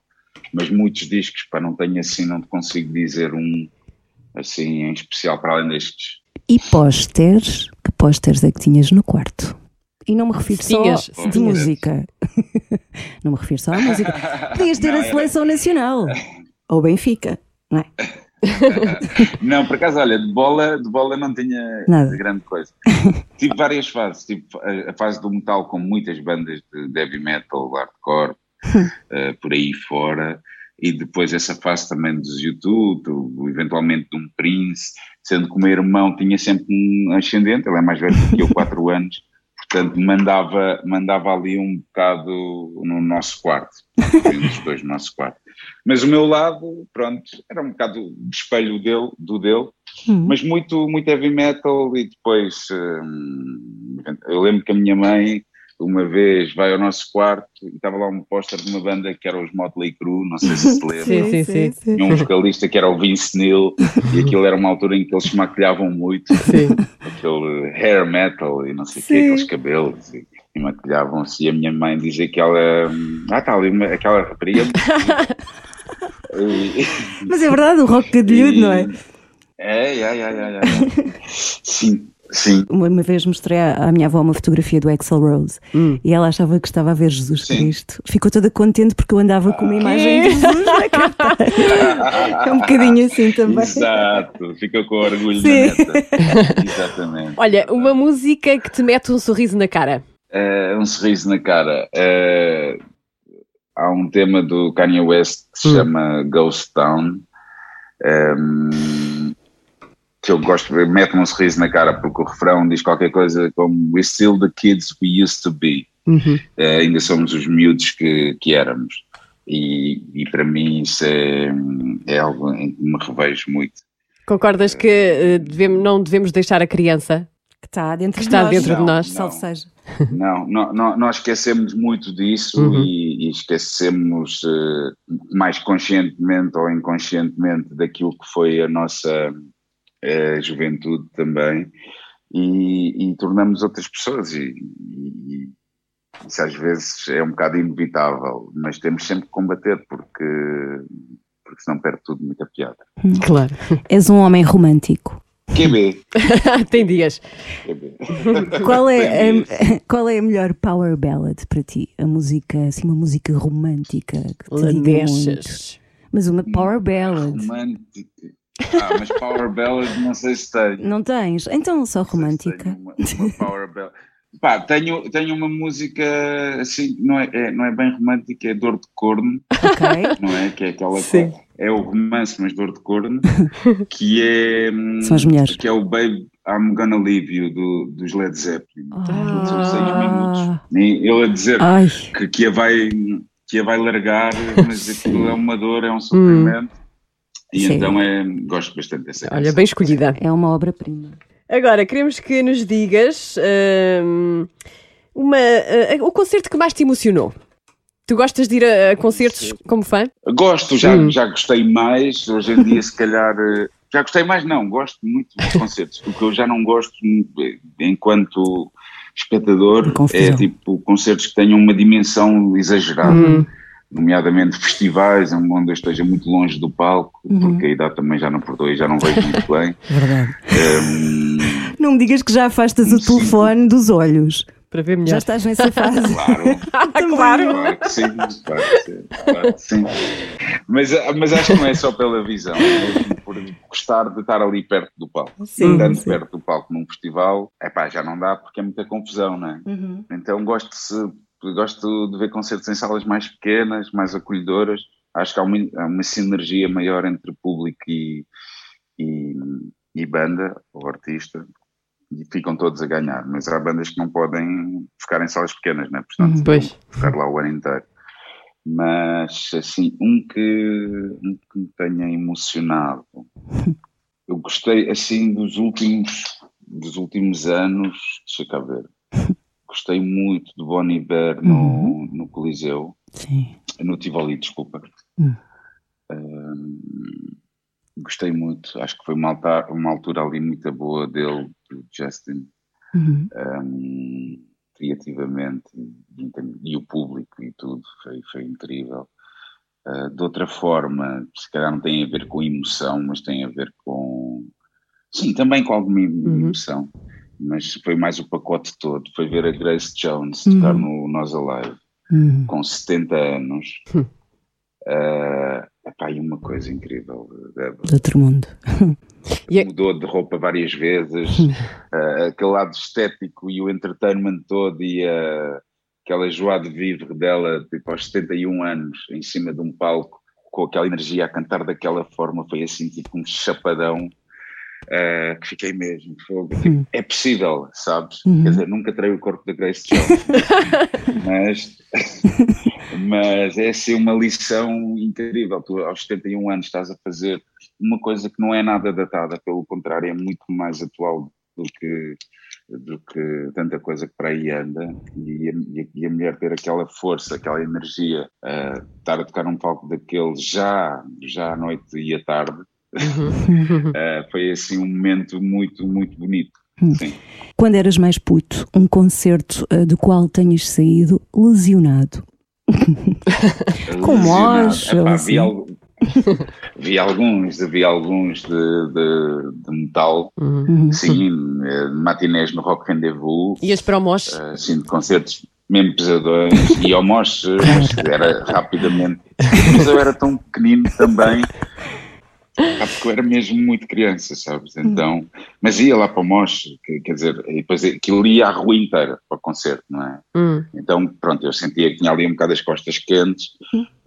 mas muitos discos, para não tenho assim, não te consigo dizer um assim em especial para além destes. E pósteres? Que pósteres é que tinhas no quarto? E não me refiro só de música. não me refiro só à música. Podias ter Não, a era- seleção nacional. Ou Benfica, não é? Não, por acaso, olha, de bola, de bola não tinha Nada. grande coisa. Tive várias fases, tive a, fase do metal com muitas bandas de heavy metal, hardcore, eh, por aí fora, e depois essa fase também dos YouTube, do- eventualmente de um Prince, sendo que o meu irmão tinha sempre um ascendente, ele é mais velho que eu, 4 anos, portanto mandava, mandava ali um bocado no nosso quarto, dos dois no nosso quarto. Mas o meu lado, pronto, era um bocado de espelho dele, do dele, Hum. mas muito, muito heavy metal e depois hum, eu lembro que a minha mãe uma vez vai ao nosso quarto e estava lá um póster de uma banda que era os Motley Crue, não sei se se lembra. Sim, sim, sim. Tinha um vocalista que era o Vince Neil e aquilo era uma altura em que eles se maquilhavam muito, Sim. aquele hair metal e não sei o quê, Sim. aqueles cabelos e, e maquilhavam-se e a minha mãe dizia que ela, hum, ah está ali uma- aquela rapariga Mas é verdade, o rock gadilhudo, não é? É, é, é, é, é. Sim, sim. Uma, vez mostrei à, minha avó uma fotografia do Axel Rose e ela achava que estava a ver Jesus Sim. Cristo. Ficou toda contente porque eu andava com uma imagem de Jesus na carteira. É um bocadinho assim também. Exato, fica com orgulho Sim. da neta. Exatamente. Olha, uma música que te mete um sorriso na cara. É, um sorriso na cara. É, há um tema do Kanye West que se Hum. chama Ghost Town. é, que eu gosto, mete-me um sorriso na cara porque o refrão diz qualquer coisa como We're still the kids we used to be. Uhum. Eh, ainda somos os miúdos que, que éramos. E, e para mim isso é, é algo em que me revejo muito. Concordas que eh, devemos- não devemos deixar a criança? Está dentro Que de está nós. dentro de Não, nós. não. Salve seja. Não, nó- nó- nós esquecemos muito disso Uhum. e, e esquecemos eh, mais conscientemente ou inconscientemente daquilo que foi a nossa eh, juventude também e, e tornamos outras pessoas e, e- e isso às vezes é um bocado inevitável, mas temos sempre que combater porque, porque senão perde tudo muita piada. Claro. És um homem romântico. QB. Tem dias. QB. Qual é, Tem a, qual é a melhor power ballad para ti? A música, assim, uma música romântica que te diga muito. Lamechas. Mas uma power ballad. Romântica. Ah, mas Power Ballad não sei se tenho. Não tens? Então só se romântica. tenho Uma, uma power ballad. Pá, tenho, tenho uma música assim, não é, é- não é bem romântica, é Dor de Corno, Ok. não é? Que é aquela Sim. É o romance, mas Dor de Corno, que é hum, São as melhores. que é o Babe I'm Gonna Leave You do, dos Led Zeppelin. Aquilo são seis minutos. Ah, E ele a dizer ai, que, que, a vai, que a vai largar, mas aquilo é uma dor, é um sofrimento. E Sim. então é, gosto bastante dessa Olha, canção. bem escolhida. é uma obra-prima. Agora, queremos que nos digas hum, uma, eh, o concerto que mais te emocionou. Tu gostas de ir a, a concertos como fã? Gosto, já, Hum. já gostei mais. Hoje em dia, se calhar. eh, Já gostei mais, não. Gosto muito de concertos. O que eu já não gosto, eh, enquanto espectador, Confusão. é tipo concertos que tenham uma dimensão exagerada. Hum. Nomeadamente festivais, onde eu esteja muito longe do palco, Uhum. porque a idade também já não perdoa e já não vejo muito bem. Verdade. Hum, Não me digas que já afastas o telefone dos olhos. Para ver Já melhor. estás nessa fase. claro. claro. Claro que sim, claro que sim, claro que sim. Mas, mas acho que não é só pela visão, é por gostar de estar ali perto do palco. Sim, Estando sim. perto do palco num festival, epá, já não dá porque é muita confusão, não é? Uhum. Então gosto de, gosto de ver concertos em salas mais pequenas, mais acolhedoras. Acho que há uma, há uma sinergia maior entre público e, e, e banda, ou artista, e ficam todos a ganhar. Mas há bandas que não podem ficar em salas pequenas, né? portanto, Uhum. Pois. ficar lá o ano inteiro. Mas, assim, um que, um que me tenha emocionado, eu gostei, assim, dos últimos, dos últimos anos, deixa cá ver, gostei muito do Bon Iver no, no Coliseu, Sim. no Tivoli, desculpa. Hum. Hum, gostei muito, acho que foi uma, alta- uma altura ali muito boa dele, do Justin, Uhum. hum, criativamente e, e o público e tudo, foi, foi incrível. Uh, de outra forma, se calhar não tem a ver com emoção, mas tem a ver com. Sim, também com alguma Uhum. emoção, mas foi mais o pacote todo. Foi ver a Grace Jones tocar Uhum. no Nós Alive Uhum. com 70 anos. Hum. Uh, epá, e uma coisa incrível, Débora. De outro mundo. E é- Mudou de roupa várias vezes, uh, aquele lado estético e o entertainment todo e uh, aquela joie de vivre dela, tipo aos 71 anos, em cima de um palco, com aquela energia a cantar daquela forma, foi assim tipo um chapadão. uh, que fiquei mesmo, fogo. Tipo, é possível, sabes? Uhum. Quer dizer, nunca terei o corpo da Grace Jones, mas, mas é assim uma lição incrível. Tu, aos 71 anos, estás a fazer uma coisa que não é nada datada, pelo contrário, é muito mais atual do que, do que tanta coisa que para aí anda. E a, e a- mulher ter aquela força, aquela energia, ah, estar a tocar num palco daqueles já, já à noite e à tarde, ah, foi assim um momento muito, muito bonito. Sim. Quando eras mais puto, um concerto eh, do qual tenhas saído lesionado. Com mocha, assim. vi, al- vi alguns, vi alguns de, de, de metal, Uhum. sim, eh, matinés no Rock Rendezvous, Ias para o Mosh? eh, assim, de concertos mesmo pesadões, e mas era rapidamente, mas eu era tão pequenino também, pá, porque eu era mesmo muito criança, sabes, então, mas ia lá para o Mosh, que- quer dizer, e depois aquilo ia à rua inteira para o concerto, não é? Hum. Então, pronto, eu sentia que tinha ali um bocado as costas quentes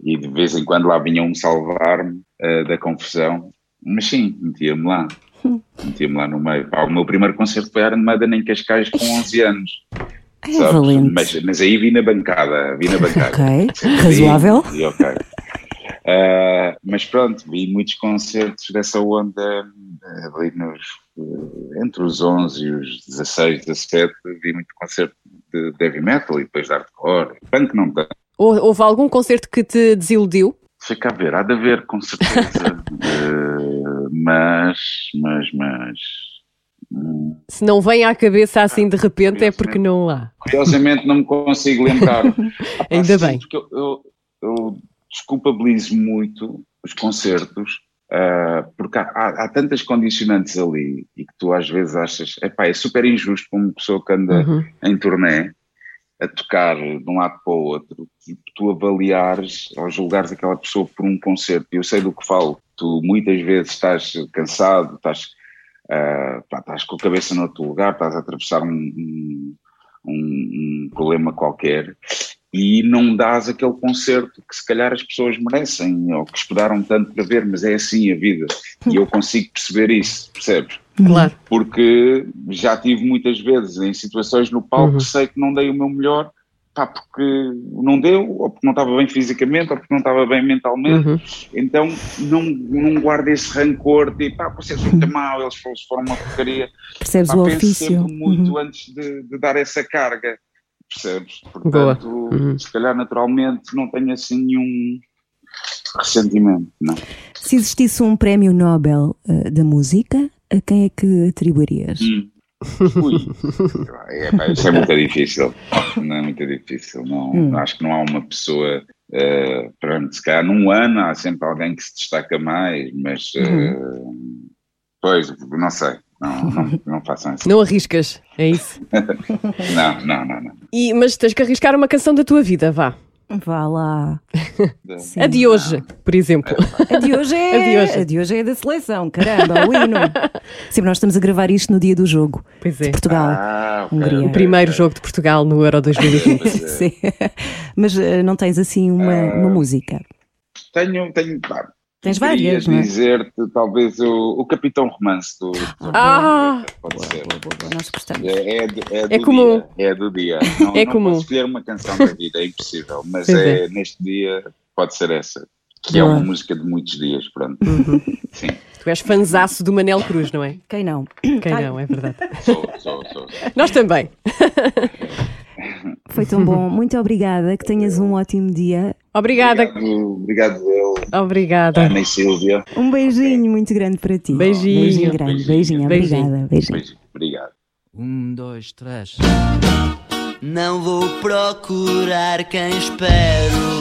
e de vez em quando lá vinha um salvar-me eh, da confusão. Mas sim, metia-me lá. Metia-me lá no meio. Pá, o meu primeiro concerto foi Iron Maiden em Cascais com 11 anos. É. Mas, mas aí vi na bancada. Vi na bancada. Ok, razoável. vi, e ok. Ah, mas pronto, vi muitos concertos dessa onda eh, ali nos, eh, entre os 11 e os 16, 17, vi muito concerto de heavy metal e depois de hardcore. Punk não tanto. Ou- Houve algum concerto que te desiludiu? Fica a ver, há de haver, com certeza. Eh, mas, mas, mas. hum, Se não vem à cabeça assim de repente é porque não há. Curiosamente não me consigo lembrar. Ainda bem. Porque eu, eu, eu desculpabilizo muito os concertos, ah, porque há, há- há tantas condicionantes ali e que tu às vezes achas, epá, é super injusto para uma pessoa que anda Uhum. em turnê a tocar de um lado para o outro, tipo, tu avaliares ou julgares aquela pessoa por um concerto. Eu sei do que falo. Tu muitas vezes estás cansado, estás, pá, estás com a cabeça no outro lugar, estás a atravessar um, um- um problema qualquer e não dás aquele concerto que se calhar as pessoas merecem ou que esperaram tanto para ver, mas é assim a vida. E eu consigo perceber isso, percebes? Claro. porque já tive muitas vezes em situações no palco Uhum. que sei que não dei o meu melhor, pá, porque não deu, ou porque não estava bem fisicamente, ou porque não estava bem mentalmente, Uhum. então não, não guardo esse rancor de pá, vocês são muito mal, eles foram, uma porcaria. Percebes Pá, o penso ofício. sempre muito Uhum. antes de, de dar essa carga, percebes? Portanto, Uhum. se calhar naturalmente não tenho assim nenhum ressentimento, não. Se existisse um prémio Nobel eh, da música, a quem é que atribuirias? Hum. Ui, é, pá, isso é muito difícil. Não é muito difícil. Não, Hum. Acho que não há uma pessoa. eh, pronto, se calhar num ano há sempre alguém que se destaca mais, mas. eh, pois, não sei. Não, não, não façam isso. Não arriscas, é isso. Não, não, não. não. E, mas tens que arriscar uma canção da tua vida, vá. Vá lá. Sim. A de hoje, por exemplo. A de hoje é, A de hoje. a de hoje é da seleção, caramba, o hino. Sempre nós estamos a gravar isto no dia do jogo Pois é. de Portugal. Ah, ok, Hungria. O primeiro jogo de Portugal no Euro 2020. Pois é. Sim. Mas eh, não tens assim uma, Ah. uma música. Tenho, tenho, pá, Tens Queria várias, não é? dizer-te talvez o, o Capitão Romance do, do Ah! pode ser. Boa, boa, boa, nós gostamos. É, é, do- é do É comum. dia. É do dia. Não, É não comum. posso escolher uma canção da vida, é impossível. Mas Pois é, neste dia pode ser essa. Que é Boa. uma música de muitos dias, pronto. Uhum. Sim, Tu és fanzaço do Manel Cruz, não é? Quem não? Quem Ai, não, é verdade. sou, sou, sou. Nós também. Foi tão bom. Muito obrigada. Que tenhas um ótimo dia. Obrigada. Obrigado, obrigado eu, Obrigada. Ana e Silvia. Um beijinho muito grande para ti. Beijinho. Beijinho grande. Beijinho. Beijinho. Obrigada. Beijinho. Beijo, Obrigado. Um, dois, três. Não vou procurar quem espero.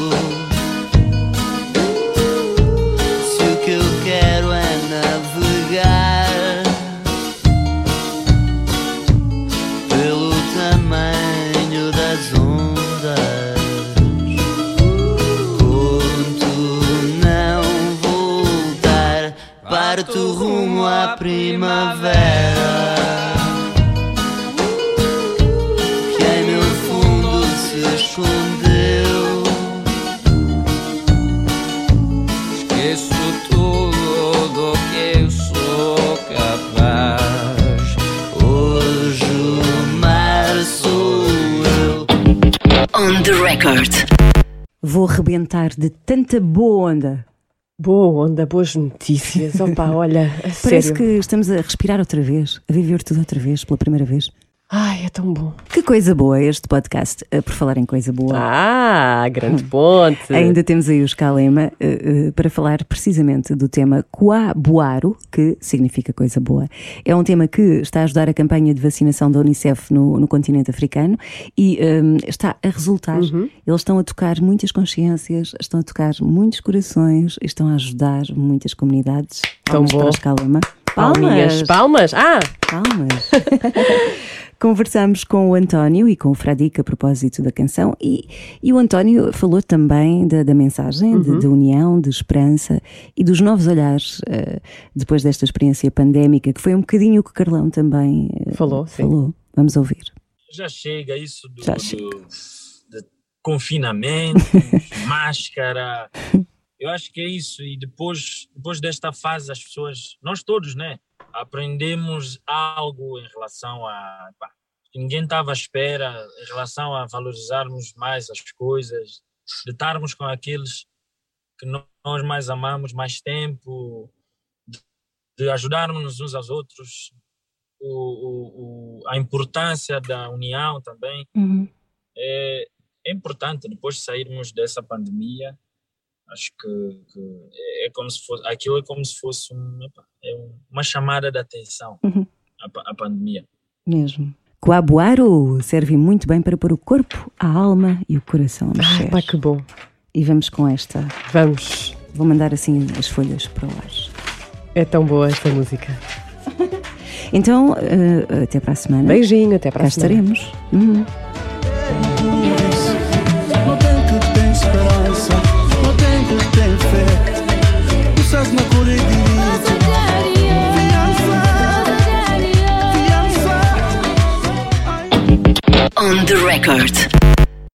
Parto rumo à primavera que em meu fundo se escondeu. Esqueço tudo do que eu sou capaz. Hoje o mar sou eu. On the record. Vou rebentar de tanta boa onda. Boa onda, boas notícias. Opa, olha, Parece sério. que estamos a respirar outra vez, a viver tudo outra vez, pela primeira vez. Ai, é tão bom. Que coisa boa este podcast. Eh, Por falar em coisa boa. Ah, grande ponte. Ainda temos aí o Scalema eh, eh, para falar precisamente do tema Coabuaro, que significa coisa boa. É um tema que está a ajudar a campanha de vacinação da Unicef no, no continente africano e eh, está a resultar. Uhum. Eles estão a tocar muitas consciências, estão a tocar muitos corações, estão a ajudar muitas comunidades. Tão Palmas bom. para o Scalema. Palminhas, palmas. Ah, Palmas. Conversamos com o António e com o Fradique a propósito da canção e, e o António falou também da, da mensagem de, de união, de esperança e dos novos olhares eh, depois desta experiência pandémica, que foi um bocadinho o que o Carlão também eh, Falou, sim. falou. Vamos ouvir. já chega isso do, Já do- chega. de confinamento, máscara. Eu acho que é isso. E depois, depois desta fase, as pessoas, nós todos, né, aprendemos algo em relação a. pá, ninguém estava à espera, em relação a valorizarmos mais as coisas, de estarmos com aqueles que nós mais amamos mais tempo, de, de ajudarmos uns aos outros, o, o, o, a importância da união também é, é importante depois de sairmos dessa pandemia acho que, que é- é como se fosse aquilo é como se fosse um, epá, é um- uma chamada de atenção Uhum. a, pa- a pandemia Mesmo. Coabuaro serve muito bem para pôr o corpo, a alma e o coração a mexer. pá, que bom. E vamos com esta. Vamos. Vou mandar assim as folhas para o ar. É tão boa esta música. Então, eh, até para a semana. Beijinho, até para Cá a semana. estaremos. Uhum. On the record.